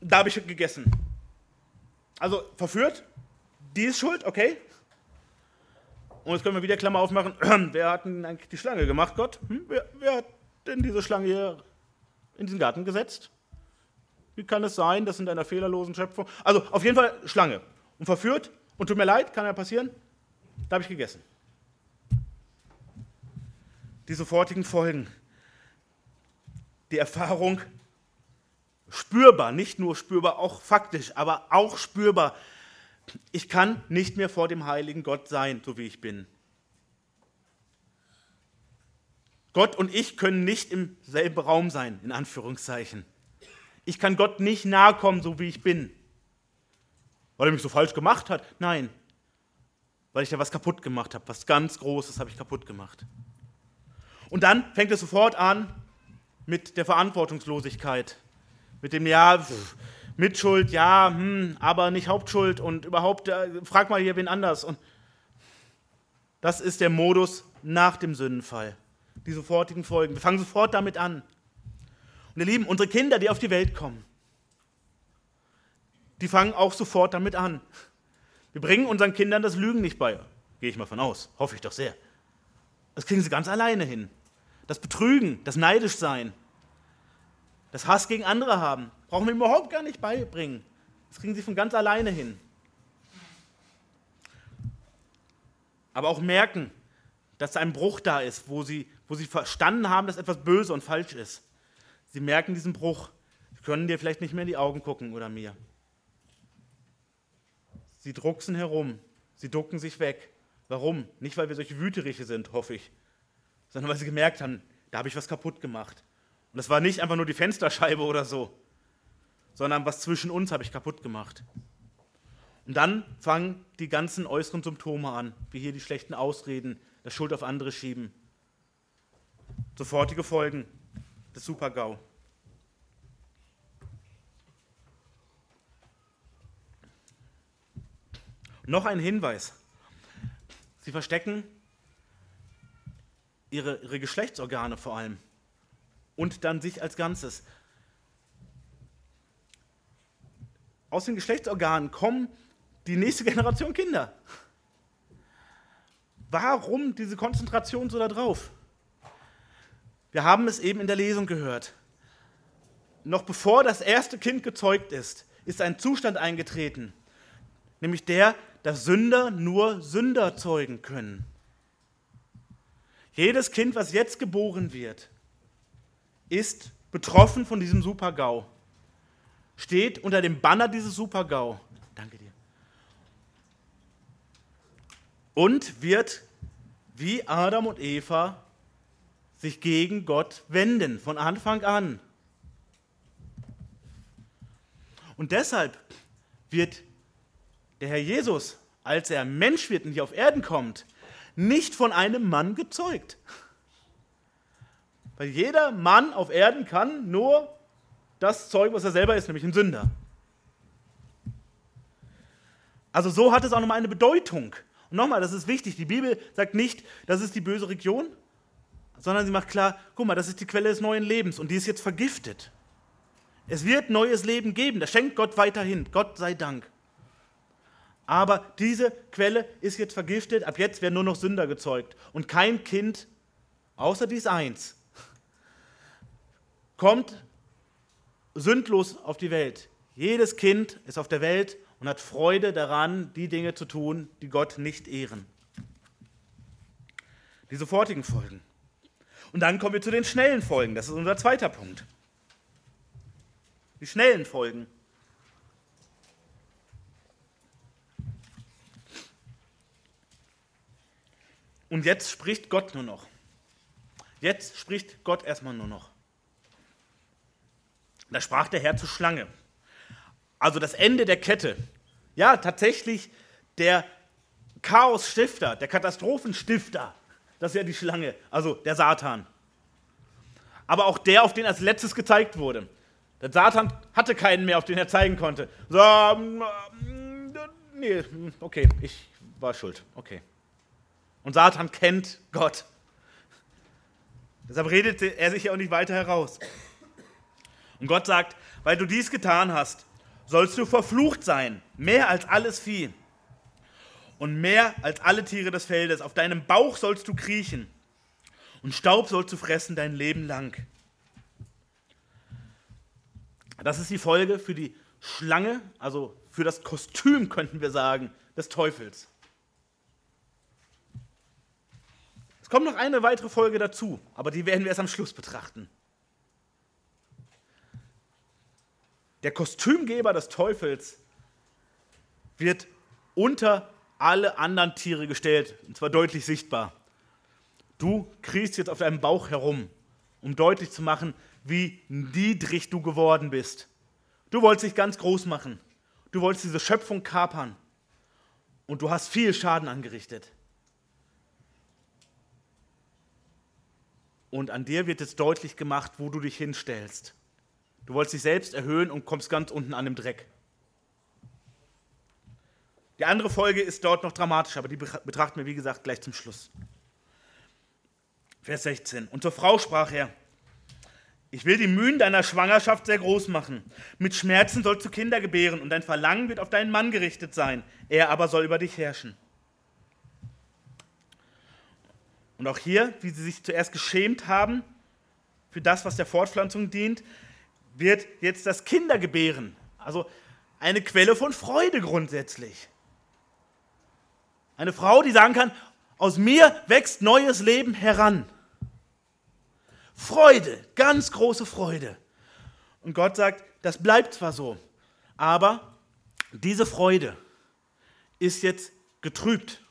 Da habe ich gegessen. Also verführt, die ist schuld, okay. Und jetzt können wir wieder Klammer aufmachen. wer hat denn eigentlich die Schlange gemacht, Gott? Hm? Wer, wer hat denn diese Schlange hier in diesen Garten gesetzt? Wie kann es sein, das in einer fehlerlosen Schöpfung? Also auf jeden Fall Schlange. Und verführt, und tut mir leid, kann ja passieren, da habe ich gegessen. Die sofortigen Folgen. Die Erfahrung spürbar, nicht nur spürbar, auch faktisch, aber auch spürbar. Ich kann nicht mehr vor dem heiligen Gott sein, so wie ich bin. Gott und ich können nicht im selben Raum sein, in Anführungszeichen. Ich kann Gott nicht nahe kommen, so wie ich bin. Weil er mich so falsch gemacht hat? Nein. Weil ich da was kaputt gemacht habe. Was ganz Großes habe ich kaputt gemacht. Und dann fängt es sofort an mit der Verantwortungslosigkeit. Mit dem, ja, Mitschuld, ja, hm, aber nicht Hauptschuld und überhaupt, äh, frag mal hier wen anders. Und das ist der Modus nach dem Sündenfall. Die sofortigen Folgen. Wir fangen sofort damit an. Ihr Lieben, unsere Kinder, die auf die Welt kommen, die fangen auch sofort damit an. Wir bringen unseren Kindern das Lügen nicht bei. Gehe ich mal von aus. Hoffe ich doch sehr. Das kriegen sie ganz alleine hin. Das Betrügen, das Neidischsein, das Hass gegen andere haben, brauchen wir überhaupt gar nicht beibringen. Das kriegen sie von ganz alleine hin. Aber auch merken, dass ein Bruch da ist, wo sie, wo sie verstanden haben, dass etwas böse und falsch ist. Sie merken diesen Bruch. Sie können dir vielleicht nicht mehr in die Augen gucken oder mir. Sie drucksen herum. Sie ducken sich weg. Warum? Nicht, weil wir solche Wüteriche sind, hoffe ich, sondern weil sie gemerkt haben, da habe ich was kaputt gemacht. Und das war nicht einfach nur die Fensterscheibe oder so, sondern was zwischen uns habe ich kaputt gemacht. Und dann fangen die ganzen äußeren Symptome an, wie hier die schlechten Ausreden, das Schuld auf andere schieben. Sofortige Folgen, das Super-GAU. Noch ein Hinweis. Sie verstecken ihre, ihre Geschlechtsorgane vor allem und dann sich als Ganzes. Aus den Geschlechtsorganen kommen die nächste Generation Kinder. Warum diese Konzentration so da drauf? Wir haben es eben in der Lesung gehört. Noch bevor das erste Kind gezeugt ist, ist ein Zustand eingetreten, nämlich der, dass Sünder nur Sünder zeugen können. Jedes Kind, was jetzt geboren wird, ist betroffen von diesem Super-GAU, steht unter dem Banner dieses Super-GAU. Danke dir. Und wird wie Adam und Eva sich gegen Gott wenden, von Anfang an. Und deshalb wird der Herr Jesus, als er Mensch wird und hier auf Erden kommt, nicht von einem Mann gezeugt. Weil jeder Mann auf Erden kann nur das Zeug, was er selber ist, nämlich ein Sünder. Also so hat es auch nochmal eine Bedeutung. Und nochmal, das ist wichtig, die Bibel sagt nicht, das ist die böse Region, sondern sie macht klar, guck mal, das ist die Quelle des neuen Lebens und die ist jetzt vergiftet. Es wird neues Leben geben, das schenkt Gott weiterhin, Gott sei Dank. Aber diese Quelle ist jetzt vergiftet, ab jetzt werden nur noch Sünder gezeugt. Und kein Kind, außer dies eins, kommt sündlos auf die Welt. Jedes Kind ist auf der Welt und hat Freude daran, die Dinge zu tun, die Gott nicht ehren. Die sofortigen Folgen. Und dann kommen wir zu den schnellen Folgen. Das ist unser zweiter Punkt. Die schnellen Folgen. Und jetzt spricht Gott nur noch. Jetzt spricht Gott erstmal nur noch. Da sprach der Herr zur Schlange. Also das Ende der Kette. Ja, tatsächlich der Chaos-Stifter, der Katastrophenstifter. Das ist ja die Schlange, also der Satan. Aber auch der, auf den als letztes gezeigt wurde. Der Satan hatte keinen mehr, auf den er zeigen konnte. So, ähm, nee, okay, ich war schuld. Okay. Und Satan kennt Gott. Deshalb redet er sich ja auch nicht weiter heraus. Und Gott sagt, weil du dies getan hast, sollst du verflucht sein, mehr als alles Vieh und mehr als alle Tiere des Feldes. Auf deinem Bauch sollst du kriechen und Staub sollst du fressen dein Leben lang. Das ist die Folge für die Schlange, also für das Kostüm, könnten wir sagen, des Teufels. Es kommt noch eine weitere Folge dazu, aber die werden wir erst am Schluss betrachten. Der Kostümgeber des Teufels wird unter alle anderen Tiere gestellt, und zwar deutlich sichtbar. Du kriechst jetzt auf deinem Bauch herum, um deutlich zu machen, wie niedrig du geworden bist. Du wolltest dich ganz groß machen. Du wolltest diese Schöpfung kapern. Und du hast viel Schaden angerichtet. Und an dir wird jetzt deutlich gemacht, wo du dich hinstellst. Du wolltest dich selbst erhöhen und kommst ganz unten an dem Dreck. Die andere Folge ist dort noch dramatischer, aber die betrachten wir, wie gesagt, gleich zum Schluss. Vers 16. Und zur Frau sprach er, ich will die Mühen deiner Schwangerschaft sehr groß machen. Mit Schmerzen sollst du Kinder gebären und dein Verlangen wird auf deinen Mann gerichtet sein. Er aber soll über dich herrschen. Und auch hier, wie sie sich zuerst geschämt haben für das, was der Fortpflanzung dient, wird jetzt das Kindergebären, also eine Quelle von Freude grundsätzlich. Eine Frau, die sagen kann, aus mir wächst neues Leben heran. Freude, ganz große Freude. Und Gott sagt, das bleibt zwar so, aber diese Freude ist jetzt getrübt.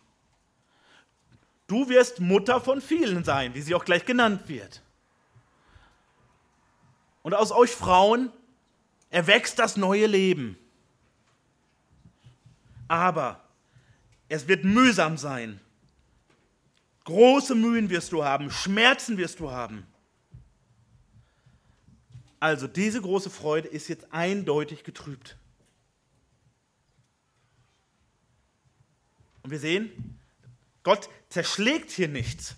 Du wirst Mutter von vielen sein, wie sie auch gleich genannt wird. Und aus euch Frauen erwächst das neue Leben. Aber es wird mühsam sein. Große Mühen wirst du haben, Schmerzen wirst du haben. Also diese große Freude ist jetzt eindeutig getrübt. Und wir sehen, Gott zerschlägt hier nichts.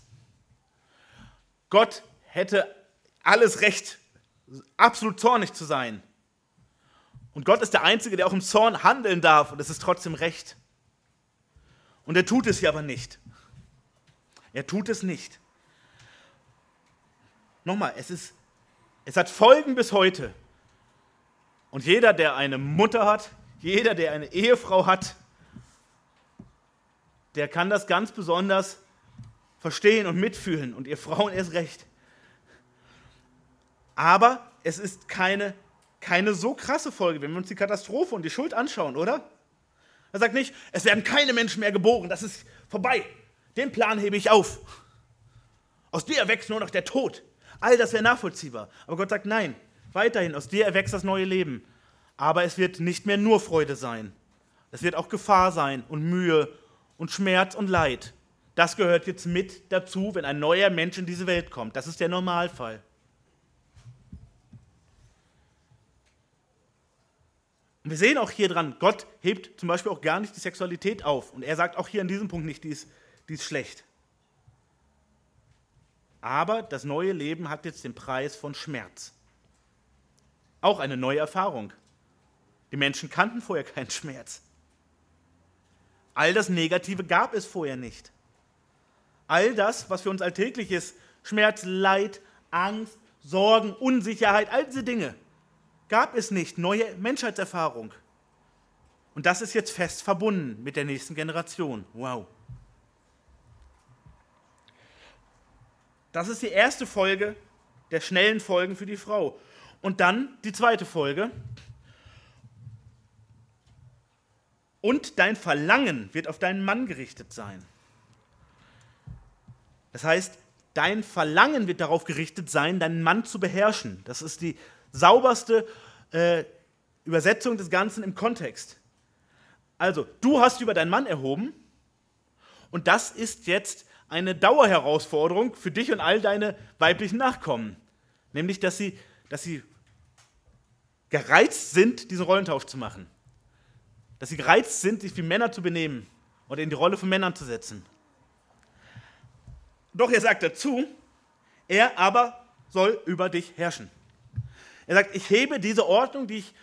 Gott hätte alles Recht, absolut zornig zu sein. Und Gott ist der Einzige, der auch im Zorn handeln darf und es ist trotzdem Recht. Und er tut es hier aber nicht. Er tut es nicht. Nochmal, es, ist, es hat Folgen bis heute. Und jeder, der eine Mutter hat, jeder, der eine Ehefrau hat, der kann das ganz besonders verstehen und mitfühlen und ihr Frauen erst recht. Aber es ist keine, keine so krasse Folge, wenn wir uns die Katastrophe und die Schuld anschauen, oder? Er sagt nicht, es werden keine Menschen mehr geboren, das ist vorbei. Den Plan hebe ich auf. Aus dir erwächst nur noch der Tod. All das wäre nachvollziehbar. Aber Gott sagt, nein, weiterhin, aus dir erwächst das neue Leben. Aber es wird nicht mehr nur Freude sein. Es wird auch Gefahr sein und Mühe und Schmerz und Leid. Das gehört jetzt mit dazu, wenn ein neuer Mensch in diese Welt kommt. Das ist der Normalfall. Und wir sehen auch hier dran, Gott hebt zum Beispiel auch gar nicht die Sexualität auf. Und er sagt auch hier an diesem Punkt nicht, die ist, die ist schlecht. Aber das neue Leben hat jetzt den Preis von Schmerz. Auch eine neue Erfahrung. Die Menschen kannten vorher keinen Schmerz. All das Negative gab es vorher nicht. All das, was für uns alltäglich ist, Schmerz, Leid, Angst, Sorgen, Unsicherheit, all diese Dinge, gab es nicht. Neue Menschheitserfahrung. Und das ist jetzt fest verbunden mit der nächsten Generation. Wow. Das ist die erste Folge der schnellen Folgen für die Frau. Und dann die zweite Folge. Und dein Verlangen wird auf deinen Mann gerichtet sein. Das heißt, dein Verlangen wird darauf gerichtet sein, deinen Mann zu beherrschen. Das ist die sauberste äh, Übersetzung des Ganzen im Kontext. Also, du hast über deinen Mann erhoben und das ist jetzt eine Dauerherausforderung für dich und all deine weiblichen Nachkommen. Nämlich, dass sie, dass sie gereizt sind, diesen Rollentausch zu machen. Dass sie gereizt sind, sich wie Männer zu benehmen oder in die Rolle von Männern zu setzen. Doch er sagt dazu, er aber soll über dich herrschen. Er sagt, ich hebe diese Ordnung, die ich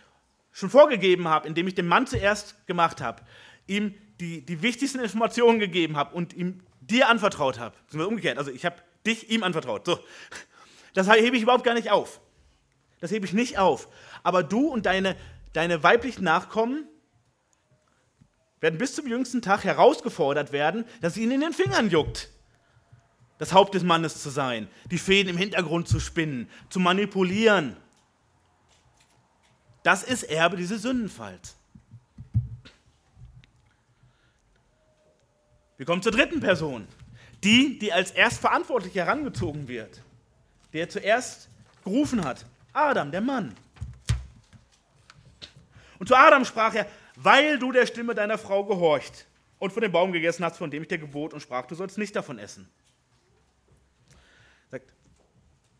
schon vorgegeben habe, indem ich dem Mann zuerst gemacht habe, ihm die, die wichtigsten Informationen gegeben habe und ihm dir anvertraut habe. Umgekehrt. Also ich habe dich ihm anvertraut. So. Das hebe ich überhaupt gar nicht auf. Das hebe ich nicht auf. Aber du und deine, deine weiblichen Nachkommen werden bis zum jüngsten Tag herausgefordert werden, dass ihnen in den Fingern juckt, das Haupt des Mannes zu sein, die Fäden im Hintergrund zu spinnen, zu manipulieren. Das ist Erbe dieses Sündenfalls. Wir kommen zur dritten Person. Die, die als erstverantwortlich herangezogen wird. Der zuerst gerufen hat. Adam, der Mann. Und zu Adam sprach er, weil du der Stimme deiner Frau gehorcht und von dem Baum gegessen hast, von dem ich dir gebot und sprach, du sollst nicht davon essen.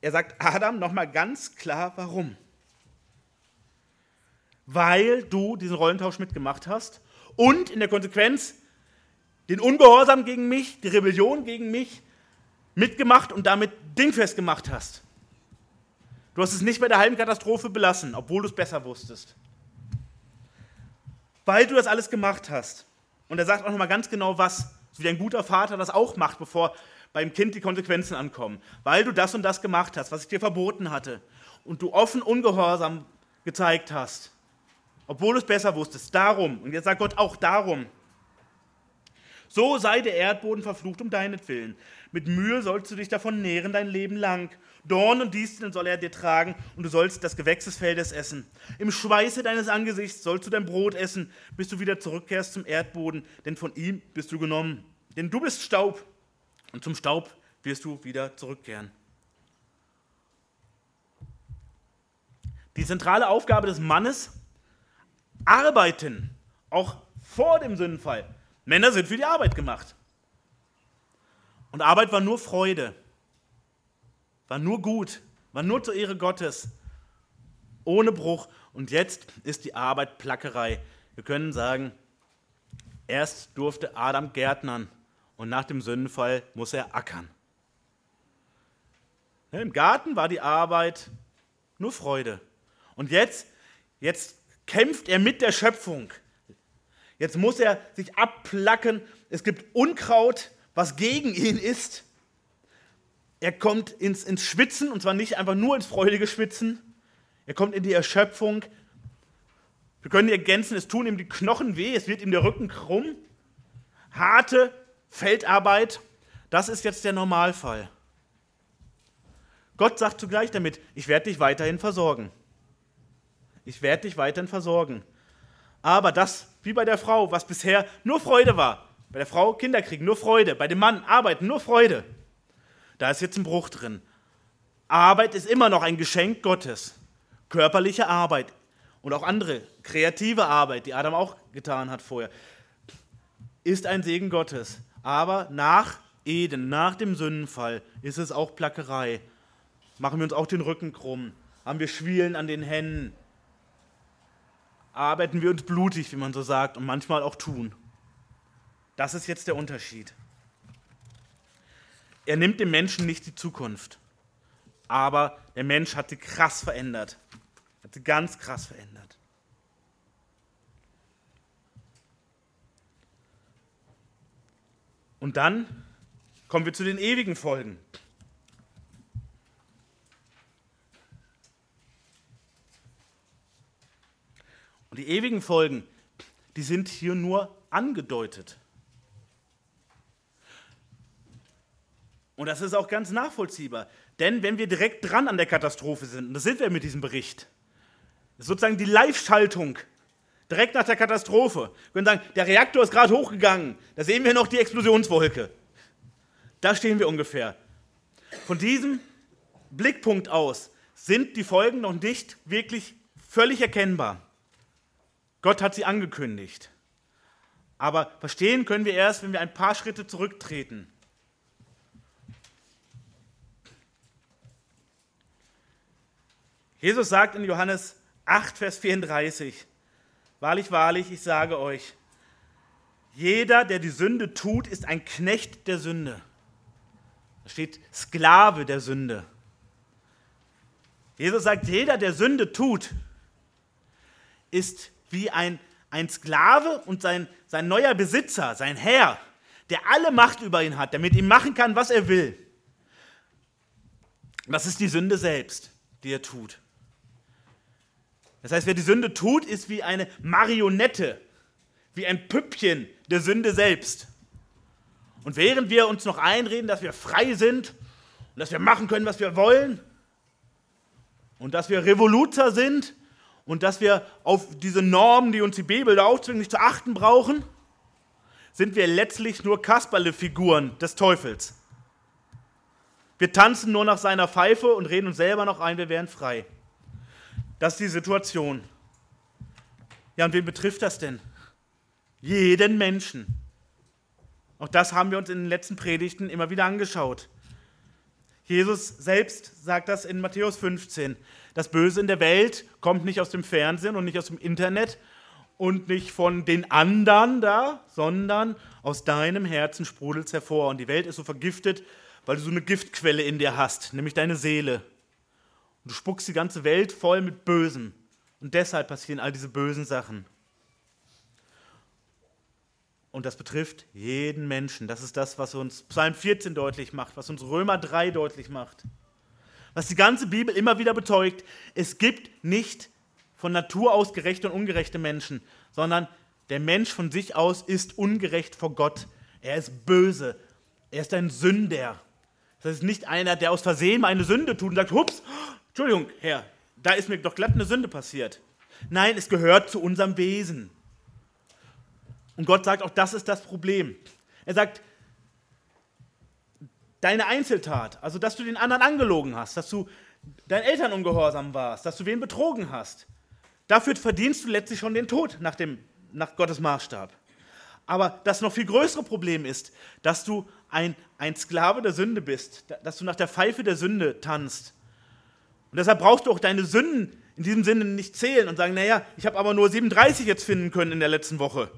Er sagt Adam nochmal ganz klar, warum. Weil du diesen Rollentausch mitgemacht hast und in der Konsequenz den Ungehorsam gegen mich, die Rebellion gegen mich mitgemacht und damit dingfest gemacht hast. Du hast es nicht bei der halben Katastrophe belassen, obwohl du es besser wusstest. Weil du das alles gemacht hast. Und er sagt auch nochmal ganz genau, was, wie ein guter Vater das auch macht, bevor beim Kind die Konsequenzen ankommen. Weil du das und das gemacht hast, was ich dir verboten hatte. Und du offen Ungehorsam gezeigt hast. Obwohl du es besser wusstest. Darum. Und jetzt sagt Gott auch darum. So sei der Erdboden verflucht um deinetwillen. Mit Mühe sollst du dich davon nähren dein Leben lang. Dorn und Disteln soll er dir tragen und du sollst das Gewächs des Feldes essen. Im Schweiße deines Angesichts sollst du dein Brot essen, bis du wieder zurückkehrst zum Erdboden, denn von ihm bist du genommen. Denn du bist Staub und zum Staub wirst du wieder zurückkehren. Die zentrale Aufgabe des Mannes, arbeiten, auch vor dem Sündenfall. Männer sind für die Arbeit gemacht. Und Arbeit war nur Freude, war nur gut, war nur zur Ehre Gottes, ohne Bruch. Und jetzt ist die Arbeit Plackerei. Wir können sagen, erst durfte Adam gärtnern und nach dem Sündenfall muss er ackern. Im Garten war die Arbeit nur Freude. Und jetzt, jetzt kämpft er mit der Schöpfung. Jetzt muss er sich abplacken. Es gibt Unkraut, was gegen ihn ist. Er kommt ins, ins Schwitzen, und zwar nicht einfach nur ins freudige Schwitzen. Er kommt in die Erschöpfung. Wir können ergänzen, es tun ihm die Knochen weh, es wird ihm der Rücken krumm. Harte Feldarbeit, das ist jetzt der Normalfall. Gott sagt zugleich damit, ich werde dich weiterhin versorgen. Ich werde dich weiterhin versorgen. Aber das, wie bei der Frau, was bisher nur Freude war, bei der Frau Kinder kriegen, nur Freude, bei dem Mann arbeiten, nur Freude, da ist jetzt ein Bruch drin. Arbeit ist immer noch ein Geschenk Gottes. Körperliche Arbeit und auch andere, kreative Arbeit, die Adam auch getan hat vorher, ist ein Segen Gottes. Aber nach Eden, nach dem Sündenfall, ist es auch Plackerei. Machen wir uns auch den Rücken krumm, haben wir Schwielen an den Händen, arbeiten wir uns blutig, wie man so sagt, und manchmal auch tun. Das ist jetzt der Unterschied. Er nimmt dem Menschen nicht die Zukunft, aber der Mensch hat sie krass verändert, hat sie ganz krass verändert. Und dann kommen wir zu den ewigen Folgen. Und die ewigen Folgen, die sind hier nur angedeutet. Und das ist auch ganz nachvollziehbar. Denn wenn wir direkt dran an der Katastrophe sind, und das sind wir mit diesem Bericht, sozusagen die Live-Schaltung direkt nach der Katastrophe. Wir können sagen, der Reaktor ist gerade hochgegangen, da sehen wir noch die Explosionswolke. Da stehen wir ungefähr. Von diesem Blickpunkt aus sind die Folgen noch nicht wirklich völlig erkennbar. Gott hat sie angekündigt. Aber verstehen können wir erst, wenn wir ein paar Schritte zurücktreten. Jesus sagt in Johannes 8, Vers 34, Wahrlich, wahrlich, ich sage euch, jeder, der die Sünde tut, ist ein Knecht der Sünde. Da steht Sklave der Sünde. Jesus sagt, jeder, der Sünde tut, ist wie ein, ein Sklave und sein, sein neuer Besitzer, sein Herr, der alle Macht über ihn hat, der mit ihm machen kann, was er will. Das ist die Sünde selbst, die er tut. Das heißt, wer die Sünde tut, ist wie eine Marionette, wie ein Püppchen der Sünde selbst. Und während wir uns noch einreden, dass wir frei sind und dass wir machen können, was wir wollen und dass wir Revoluzer sind und dass wir auf diese Normen, die uns die Bibel da aufzwingt, nicht zu achten brauchen, sind wir letztlich nur Kasperle-Figuren des Teufels. Wir tanzen nur nach seiner Pfeife und reden uns selber noch ein, wir wären frei. Das ist die Situation. Ja, und wen betrifft das denn? Jeden Menschen. Auch das haben wir uns in den letzten Predigten immer wieder angeschaut. Jesus selbst sagt das in Matthäus 15. Das Böse in der Welt kommt nicht aus dem Fernsehen und nicht aus dem Internet und nicht von den anderen da, sondern aus deinem Herzen sprudelt es hervor. Und die Welt ist so vergiftet, weil du so eine Giftquelle in dir hast, nämlich deine Seele. Und du spuckst die ganze Welt voll mit Bösen. Und deshalb passieren all diese bösen Sachen. Und das betrifft jeden Menschen. Das ist das, was uns Psalm 14 deutlich macht, was uns Römer 3 deutlich macht. Was die ganze Bibel immer wieder beteugt, es gibt nicht von Natur aus gerechte und ungerechte Menschen, sondern der Mensch von sich aus ist ungerecht vor Gott. Er ist böse. Er ist ein Sünder. Das ist nicht einer, der aus Versehen eine Sünde tut und sagt, hups, Entschuldigung, Herr, da ist mir doch glatt eine Sünde passiert. Nein, es gehört zu unserem Wesen. Und Gott sagt, auch das ist das Problem. Er sagt, deine Einzeltat, also dass du den anderen angelogen hast, dass du deinen Eltern ungehorsam warst, dass du wen betrogen hast, dafür verdienst du letztlich schon den Tod nach, dem, nach Gottes Maßstab. Aber das noch viel größere Problem ist, dass du ein, ein Sklave der Sünde bist, dass du nach der Pfeife der Sünde tanzt und deshalb brauchst du auch deine Sünden in diesem Sinne nicht zählen und sagen, naja, ich habe aber nur 37 jetzt finden können in der letzten Woche.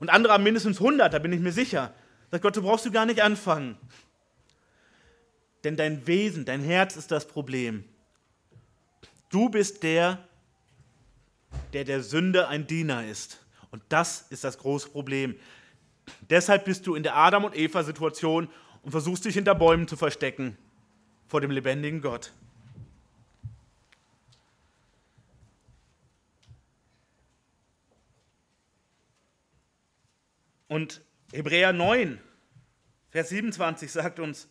Und andere haben mindestens 100, da bin ich mir sicher. Sagt Gott, du brauchst du gar nicht anfangen. Denn dein Wesen, dein Herz ist das Problem. Du bist der, der der Sünde ein Diener ist. Und das ist das große Problem. Deshalb bist du in der Adam- und Eva-Situation und versuchst dich hinter Bäumen zu verstecken vor dem lebendigen Gott. Und Hebräer 9, Vers 27 sagt uns,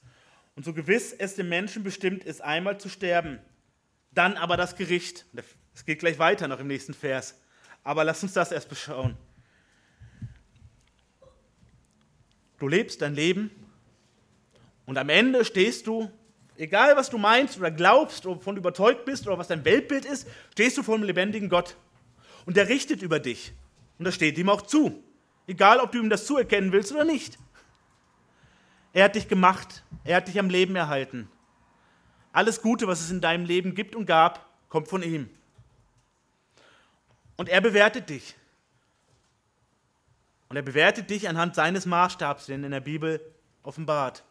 und so gewiss es dem Menschen bestimmt ist, einmal zu sterben, dann aber das Gericht. Es geht gleich weiter noch im nächsten Vers. Aber lass uns das erst beschauen. Du lebst dein Leben und am Ende stehst du, egal was du meinst oder glaubst oder von überzeugt bist oder was dein Weltbild ist, stehst du vor dem lebendigen Gott. Und der richtet über dich. Und das steht ihm auch zu. Egal, ob du ihm das zuerkennen willst oder nicht. Er hat dich gemacht. Er hat dich am Leben erhalten. Alles Gute, was es in deinem Leben gibt und gab, kommt von ihm. Und er bewertet dich. Und er bewertet dich anhand seines Maßstabs, den er in der Bibel offenbart.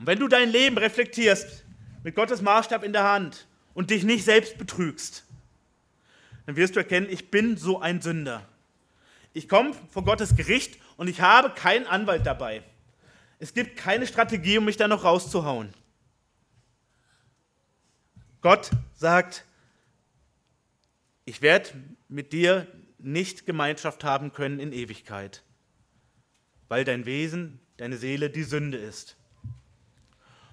Und wenn du dein Leben reflektierst mit Gottes Maßstab in der Hand und dich nicht selbst betrügst, dann wirst du erkennen, ich bin so ein Sünder. Ich komme vor Gottes Gericht und ich habe keinen Anwalt dabei. Es gibt keine Strategie, um mich da noch rauszuhauen. Gott sagt, ich werde mit dir nicht Gemeinschaft haben können in Ewigkeit, weil dein Wesen, deine Seele die Sünde ist.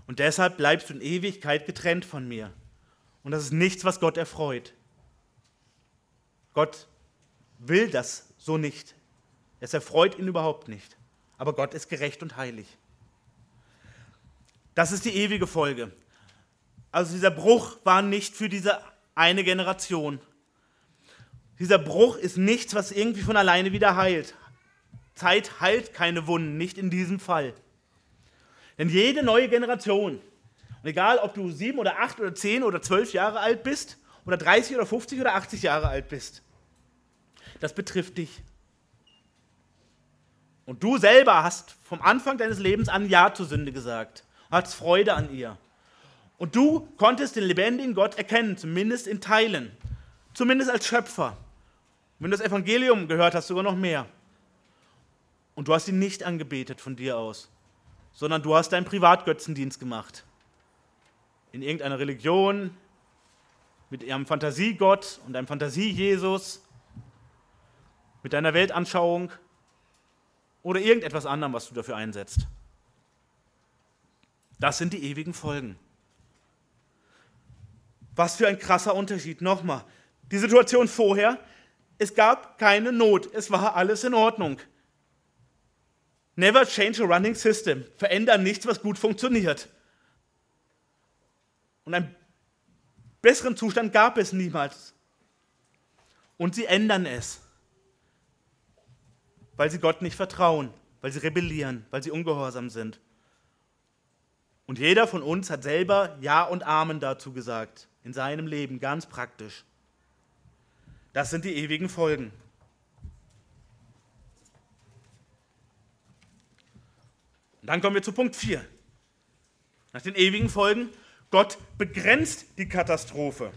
Und deshalb bleibst du in Ewigkeit getrennt von mir. Und das ist nichts, was Gott erfreut. Gott will das so nicht. Es erfreut ihn überhaupt nicht. Aber Gott ist gerecht und heilig. Das ist die ewige Folge. Also dieser Bruch war nicht für diese eine Generation. Dieser Bruch ist nichts, was irgendwie von alleine wieder heilt. Zeit heilt keine Wunden, nicht in diesem Fall. Denn jede neue Generation, und egal ob du sieben oder acht oder zehn oder zwölf Jahre alt bist, oder 30 oder 50 oder 80 Jahre alt bist, das betrifft dich. Und du selber hast vom Anfang deines Lebens an Ja zur Sünde gesagt, hattest Freude an ihr. Und du konntest den lebendigen Gott erkennen, zumindest in Teilen, zumindest als Schöpfer. Und wenn du das Evangelium gehört hast, sogar noch mehr. Und du hast ihn nicht angebetet von dir aus, sondern du hast deinen Privatgötzendienst gemacht. In irgendeiner Religion, mit ihrem Fantasiegott und deinem Fantasie-Jesus, mit deiner Weltanschauung oder irgendetwas anderem, was du dafür einsetzt. Das sind die ewigen Folgen. Was für ein krasser Unterschied. Nochmal, die Situation vorher, es gab keine Not, es war alles in Ordnung. Never change a running system. Verändern nichts, was gut funktioniert. Und einen besseren Zustand gab es niemals. Und sie ändern es, weil sie Gott nicht vertrauen, weil sie rebellieren, weil sie ungehorsam sind. Und jeder von uns hat selber Ja und Amen dazu gesagt, in seinem Leben, ganz praktisch. Das sind die ewigen Folgen. Und dann kommen wir zu Punkt 4. Nach den ewigen Folgen, Gott begrenzt die Katastrophe.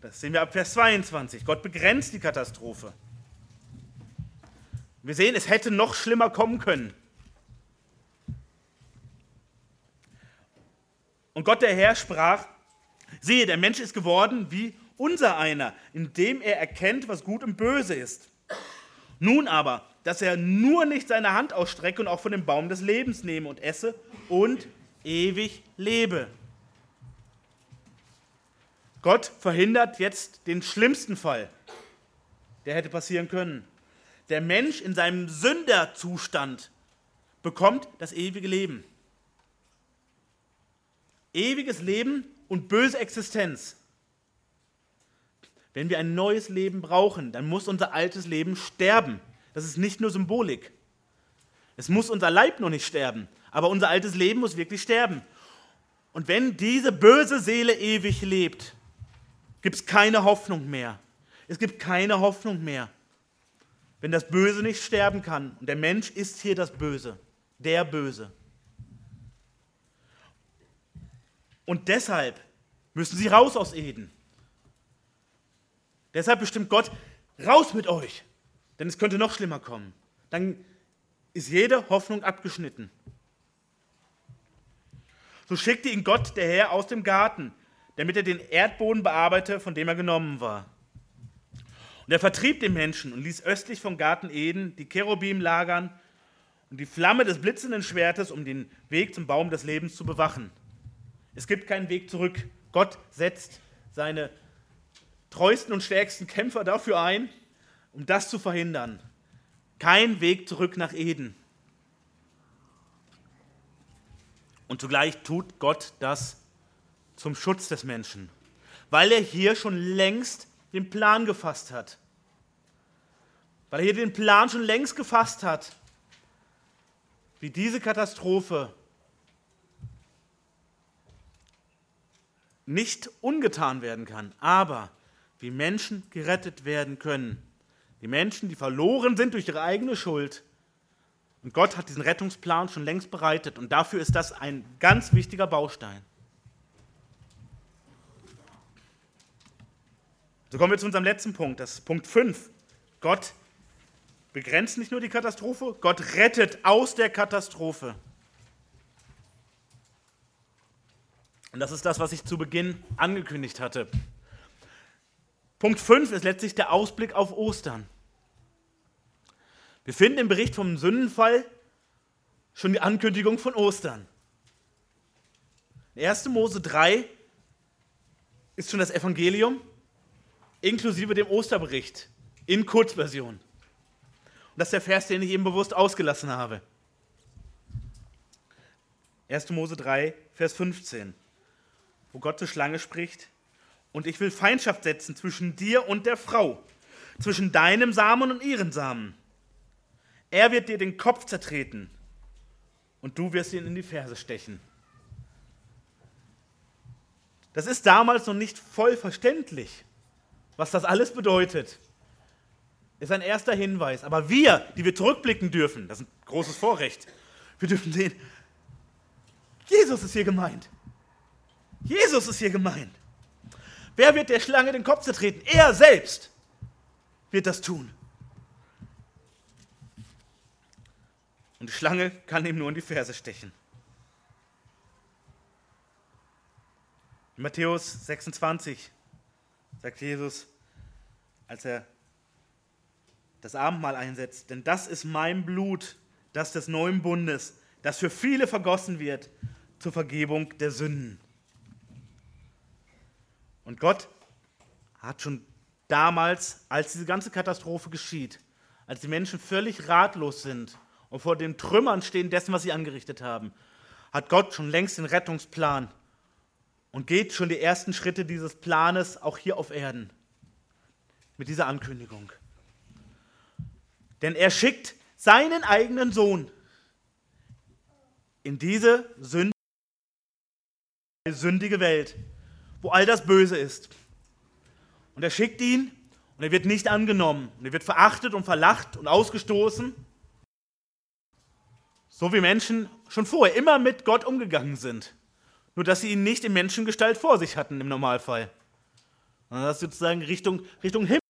Das sehen wir ab Vers 22. Gott begrenzt die Katastrophe. Wir sehen, es hätte noch schlimmer kommen können. Und Gott der Herr sprach, siehe, der Mensch ist geworden wie unser einer, indem er erkennt, was gut und böse ist. Nun aber, dass er nur nicht seine Hand ausstrecke und auch von dem Baum des Lebens nehme und esse und ewig lebe. Gott verhindert jetzt den schlimmsten Fall, der hätte passieren können. Der Mensch in seinem Sünderzustand bekommt das ewige Leben ewiges Leben und böse Existenz. Wenn wir ein neues Leben brauchen, dann muss unser altes Leben sterben. Das ist nicht nur Symbolik. Es muss unser Leib noch nicht sterben, aber unser altes Leben muss wirklich sterben. Und wenn diese böse Seele ewig lebt, gibt es keine Hoffnung mehr. Es gibt keine Hoffnung mehr. Wenn das Böse nicht sterben kann, und der Mensch ist hier das Böse, der Böse. Und deshalb müssen sie raus aus Eden. Deshalb bestimmt Gott, raus mit euch, denn es könnte noch schlimmer kommen. Dann ist jede Hoffnung abgeschnitten. So schickte ihn Gott, der Herr, aus dem Garten, damit er den Erdboden bearbeite, von dem er genommen war. Und er vertrieb den Menschen und ließ östlich vom Garten Eden die Cherubim lagern und die Flamme des blitzenden Schwertes, um den Weg zum Baum des Lebens zu bewachen. Es gibt keinen Weg zurück. Gott setzt seine treuesten und stärksten Kämpfer dafür ein, um das zu verhindern. Kein Weg zurück nach Eden. Und zugleich tut Gott das zum Schutz des Menschen, weil er hier schon längst den Plan gefasst hat. Weil er hier den Plan schon längst gefasst hat, wie diese Katastrophe nicht ungetan werden kann, aber wie Menschen gerettet werden können. Die Menschen, die verloren sind durch ihre eigene Schuld. Und Gott hat diesen Rettungsplan schon längst bereitet und dafür ist das ein ganz wichtiger Baustein. So kommen wir zu unserem letzten Punkt, das ist Punkt 5. Gott begrenzt nicht nur die Katastrophe, Gott rettet aus der Katastrophe. Und das ist das, was ich zu Beginn angekündigt hatte. Punkt 5 ist letztlich der Ausblick auf Ostern. Wir finden im Bericht vom Sündenfall schon die Ankündigung von Ostern. In 1. Mose 3 ist schon das Evangelium inklusive dem Osterbericht in Kurzversion. Und das ist der Vers, den ich eben bewusst ausgelassen habe. 1. Mose 3, Vers 15, wo Gott zur Schlange spricht, und ich will Feindschaft setzen zwischen dir und der Frau, zwischen deinem Samen und ihren Samen. Er wird dir den Kopf zertreten und du wirst ihn in die Ferse stechen. Das ist damals noch nicht voll verständlich, was das alles bedeutet. Ist ein erster Hinweis. Aber wir, die wir zurückblicken dürfen, das ist ein großes Vorrecht, wir dürfen sehen, Jesus ist hier gemeint. Jesus ist hier gemeint. Wer wird der Schlange den Kopf zertreten? Er selbst wird das tun. Und die Schlange kann ihm nur in die Ferse stechen. In Matthäus 26 sagt Jesus, als er das Abendmahl einsetzt, denn das ist mein Blut, das des neuen Bundes, das für viele vergossen wird zur Vergebung der Sünden. Und Gott hat schon damals, als diese ganze Katastrophe geschieht, als die Menschen völlig ratlos sind und vor den Trümmern stehen dessen, was sie angerichtet haben, hat Gott schon längst den Rettungsplan und geht schon die ersten Schritte dieses Planes auch hier auf Erden mit dieser Ankündigung. Denn er schickt seinen eigenen Sohn in diese sündige Welt, wo all das Böse ist. Und er schickt ihn und er wird nicht angenommen. Und er wird verachtet und verlacht und ausgestoßen. So wie Menschen schon vorher immer mit Gott umgegangen sind. Nur dass sie ihn nicht in Menschengestalt vor sich hatten im Normalfall. Sondern das sozusagen Richtung, Richtung Himmel.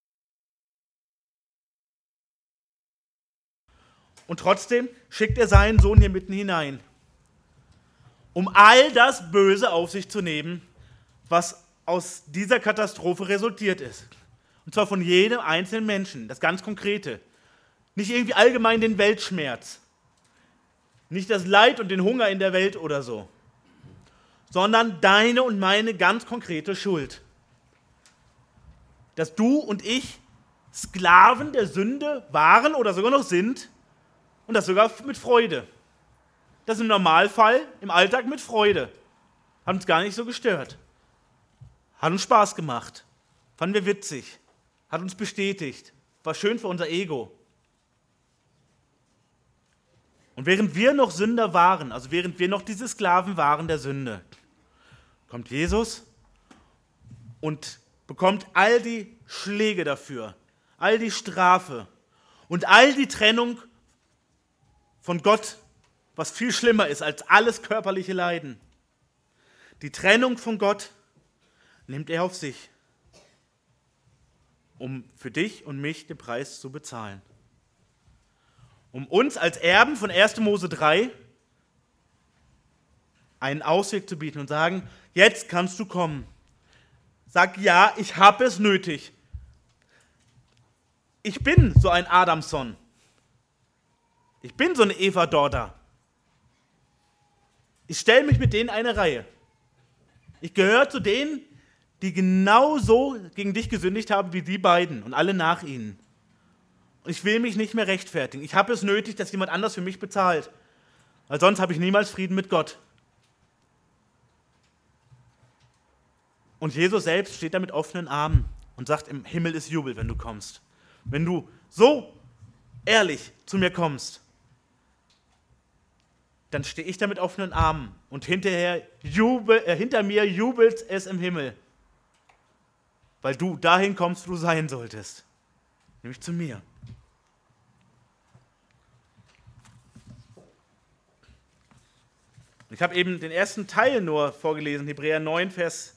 Und trotzdem schickt er seinen Sohn hier mitten hinein, um all das Böse auf sich zu nehmen, was aus dieser Katastrophe resultiert ist. Und zwar von jedem einzelnen Menschen, das ganz Konkrete. Nicht irgendwie allgemein den Weltschmerz, nicht das Leid und den Hunger in der Welt oder so, sondern deine und meine ganz konkrete Schuld. Dass du und ich Sklaven der Sünde waren oder sogar noch sind und das sogar mit Freude. Das im Normalfall, im Alltag mit Freude. Hat uns gar nicht so gestört. Hat uns Spaß gemacht. Fanden wir witzig. Hat uns bestätigt. War schön für unser Ego. Und während wir noch Sünder waren, also während wir noch diese Sklaven waren der Sünde, kommt Jesus und bekommt all die Schläge dafür, all die Strafe und all die Trennung von Gott, was viel schlimmer ist als alles körperliche Leiden. Die Trennung von Gott nimmt er auf sich, um für dich und mich den Preis zu bezahlen. Um uns als Erben von 1. Mose 3 einen Ausweg zu bieten und sagen, jetzt kannst du kommen. Sag ja, ich habe es nötig. Ich bin so ein Adamson. Ich bin so eine Eva Dorda. Ich stelle mich mit denen eine Reihe. Ich gehöre zu denen, die genauso gegen dich gesündigt haben wie die beiden und alle nach ihnen. Und ich will mich nicht mehr rechtfertigen. Ich habe es nötig, dass jemand anders für mich bezahlt. Weil sonst habe ich niemals Frieden mit Gott. Und Jesus selbst steht da mit offenen Armen und sagt, im Himmel ist Jubel, wenn du kommst. Wenn du so ehrlich zu mir kommst, dann stehe ich da mit offenen Armen und hinterher jubel, äh, hinter mir jubelt es im Himmel weil du dahin kommst, wo du sein solltest, nämlich zu mir. Ich habe eben den ersten Teil nur vorgelesen, Hebräer 9, Vers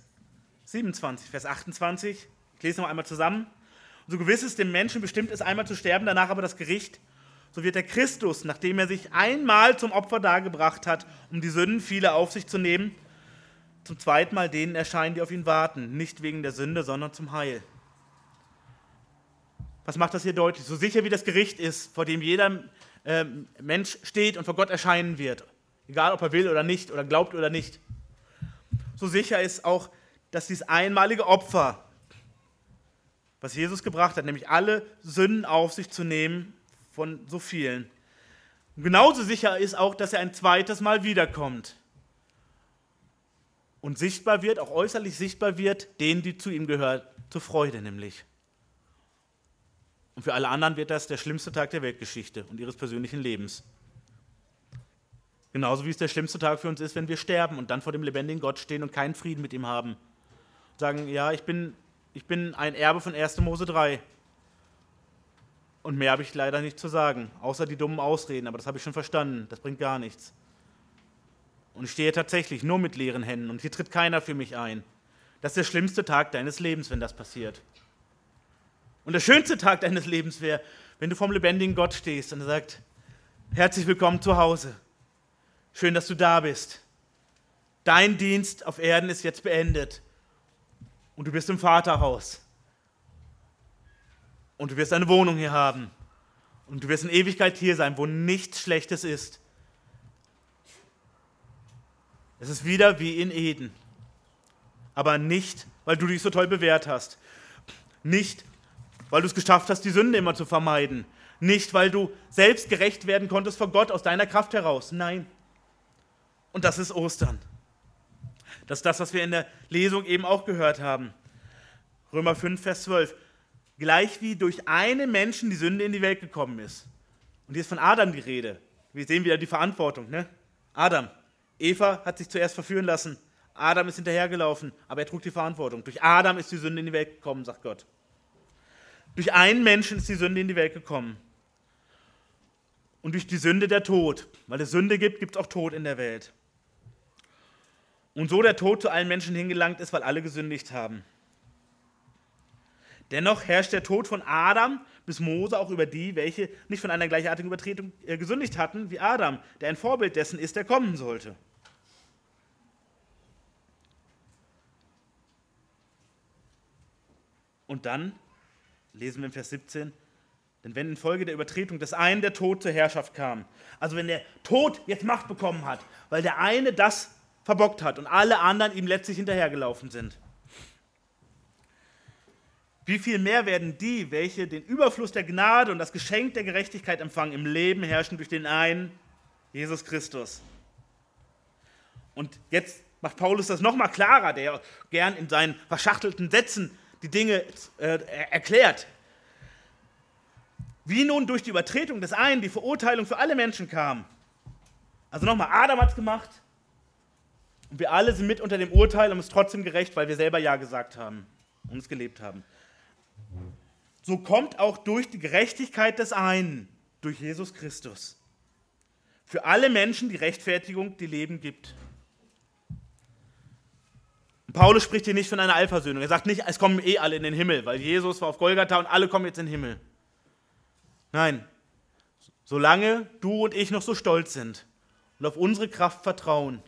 27, Vers 28. Ich lese noch einmal zusammen. So gewiss ist dem Menschen bestimmt ist, einmal zu sterben, danach aber das Gericht. So wird der Christus, nachdem er sich einmal zum Opfer dargebracht hat, um die Sünden vieler auf sich zu nehmen, zum zweiten Mal denen erscheinen, die auf ihn warten, nicht wegen der Sünde, sondern zum Heil. Was macht das hier deutlich? So sicher wie das Gericht ist, vor dem jeder äh, Mensch steht und vor Gott erscheinen wird, egal ob er will oder nicht oder glaubt oder nicht, so sicher ist auch, dass dieses einmalige Opfer, was Jesus gebracht hat, nämlich alle Sünden auf sich zu nehmen von so vielen, und genauso sicher ist auch, dass er ein zweites Mal wiederkommt und sichtbar wird, auch äußerlich sichtbar wird, denen, die zu ihm gehören, zur Freude nämlich. Und für alle anderen wird das der schlimmste Tag der Weltgeschichte und ihres persönlichen Lebens. Genauso wie es der schlimmste Tag für uns ist, wenn wir sterben und dann vor dem lebendigen Gott stehen und keinen Frieden mit ihm haben. Und sagen, ja, ich bin, ich bin ein Erbe von 1. Mose 3. Und mehr habe ich leider nicht zu sagen, außer die dummen Ausreden, aber das habe ich schon verstanden, das bringt gar nichts. Und ich stehe tatsächlich nur mit leeren Händen und hier tritt keiner für mich ein. Das ist der schlimmste Tag deines Lebens, wenn das passiert. Und der schönste Tag deines Lebens wäre, wenn du vom lebendigen Gott stehst und er sagt, herzlich willkommen zu Hause. Schön, dass du da bist. Dein Dienst auf Erden ist jetzt beendet. Und du bist im Vaterhaus. Und du wirst eine Wohnung hier haben. Und du wirst in Ewigkeit hier sein, wo nichts Schlechtes ist. Es ist wieder wie in Eden. Aber nicht, weil du dich so toll bewährt hast. Nicht, weil du es geschafft hast, die Sünde immer zu vermeiden. Nicht, weil du selbst gerecht werden konntest vor Gott aus deiner Kraft heraus. Nein, und das ist Ostern. Das ist das, was wir in der Lesung eben auch gehört haben. Römer 5, Vers 12. Gleich wie durch einen Menschen die Sünde in die Welt gekommen ist. Und hier ist von Adam die Rede. Wir sehen wieder die Verantwortung. Ne? Adam. Eva hat sich zuerst verführen lassen. Adam ist hinterhergelaufen, aber er trug die Verantwortung. Durch Adam ist die Sünde in die Welt gekommen, sagt Gott. Durch einen Menschen ist die Sünde in die Welt gekommen. Und durch die Sünde der Tod. Weil es Sünde gibt, gibt es auch Tod in der Welt. Und so der Tod zu allen Menschen hingelangt ist, weil alle gesündigt haben. Dennoch herrscht der Tod von Adam bis Mose auch über die, welche nicht von einer gleichartigen Übertretung äh, gesündigt hatten wie Adam, der ein Vorbild dessen ist, der kommen sollte. Und dann lesen wir in Vers 17, denn wenn infolge der Übertretung des einen der Tod zur Herrschaft kam, also wenn der Tod jetzt Macht bekommen hat, weil der eine das verbockt hat und alle anderen ihm letztlich hinterhergelaufen sind. Wie viel mehr werden die, welche den Überfluss der Gnade und das Geschenk der Gerechtigkeit empfangen, im Leben herrschen durch den einen, Jesus Christus. Und jetzt macht Paulus das nochmal klarer, der gern in seinen verschachtelten Sätzen die Dinge äh, erklärt. Wie nun durch die Übertretung des einen die Verurteilung für alle Menschen kam. Also nochmal, Adam hat es gemacht, und wir alle sind mit unter dem Urteil und es trotzdem gerecht, weil wir selber Ja gesagt haben und es gelebt haben. So kommt auch durch die Gerechtigkeit des einen, durch Jesus Christus, für alle Menschen die Rechtfertigung, die Leben gibt. Und Paulus spricht hier nicht von einer Allversöhnung. Er sagt nicht, es kommen eh alle in den Himmel, weil Jesus war auf Golgatha und alle kommen jetzt in den Himmel. Nein, solange du und ich noch so stolz sind und auf unsere Kraft vertrauen,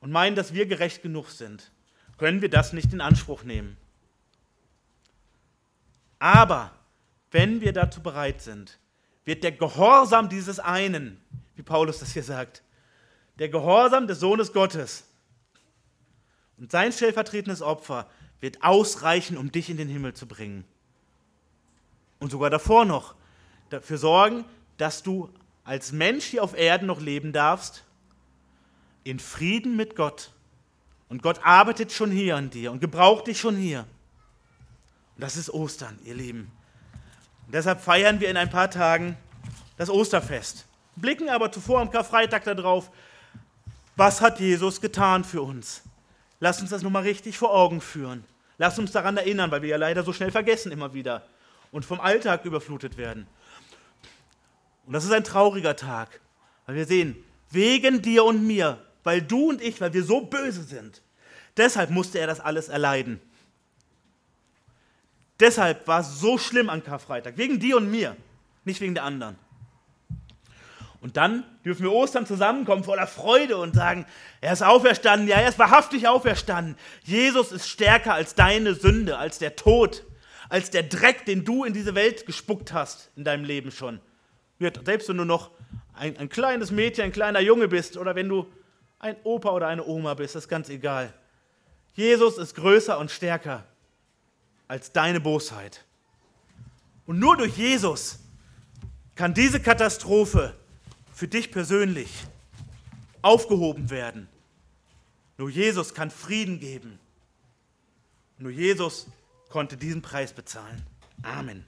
und meinen, dass wir gerecht genug sind, können wir das nicht in Anspruch nehmen. Aber wenn wir dazu bereit sind, wird der Gehorsam dieses einen, wie Paulus das hier sagt, der Gehorsam des Sohnes Gottes und sein stellvertretendes Opfer wird ausreichen, um dich in den Himmel zu bringen. Und sogar davor noch dafür sorgen, dass du als Mensch hier auf Erden noch leben darfst in Frieden mit Gott. Und Gott arbeitet schon hier an dir und gebraucht dich schon hier. Und das ist Ostern, ihr Lieben. Und deshalb feiern wir in ein paar Tagen das Osterfest. Blicken aber zuvor am Karfreitag darauf, was hat Jesus getan für uns? Lass uns das nochmal richtig vor Augen führen. Lass uns daran erinnern, weil wir ja leider so schnell vergessen immer wieder und vom Alltag überflutet werden. Und das ist ein trauriger Tag, weil wir sehen, wegen dir und mir weil du und ich, weil wir so böse sind. Deshalb musste er das alles erleiden. Deshalb war es so schlimm an Karfreitag, wegen dir und mir, nicht wegen der anderen. Und dann dürfen wir Ostern zusammenkommen voller Freude und sagen, er ist auferstanden, ja, er ist wahrhaftig auferstanden. Jesus ist stärker als deine Sünde, als der Tod, als der Dreck, den du in diese Welt gespuckt hast in deinem Leben schon. Selbst wenn du noch ein, ein kleines Mädchen, ein kleiner Junge bist oder wenn du ein Opa oder eine Oma bist, ist ganz egal. Jesus ist größer und stärker als deine Bosheit. Und nur durch Jesus kann diese Katastrophe für dich persönlich aufgehoben werden. Nur Jesus kann Frieden geben. Nur Jesus konnte diesen Preis bezahlen. Amen.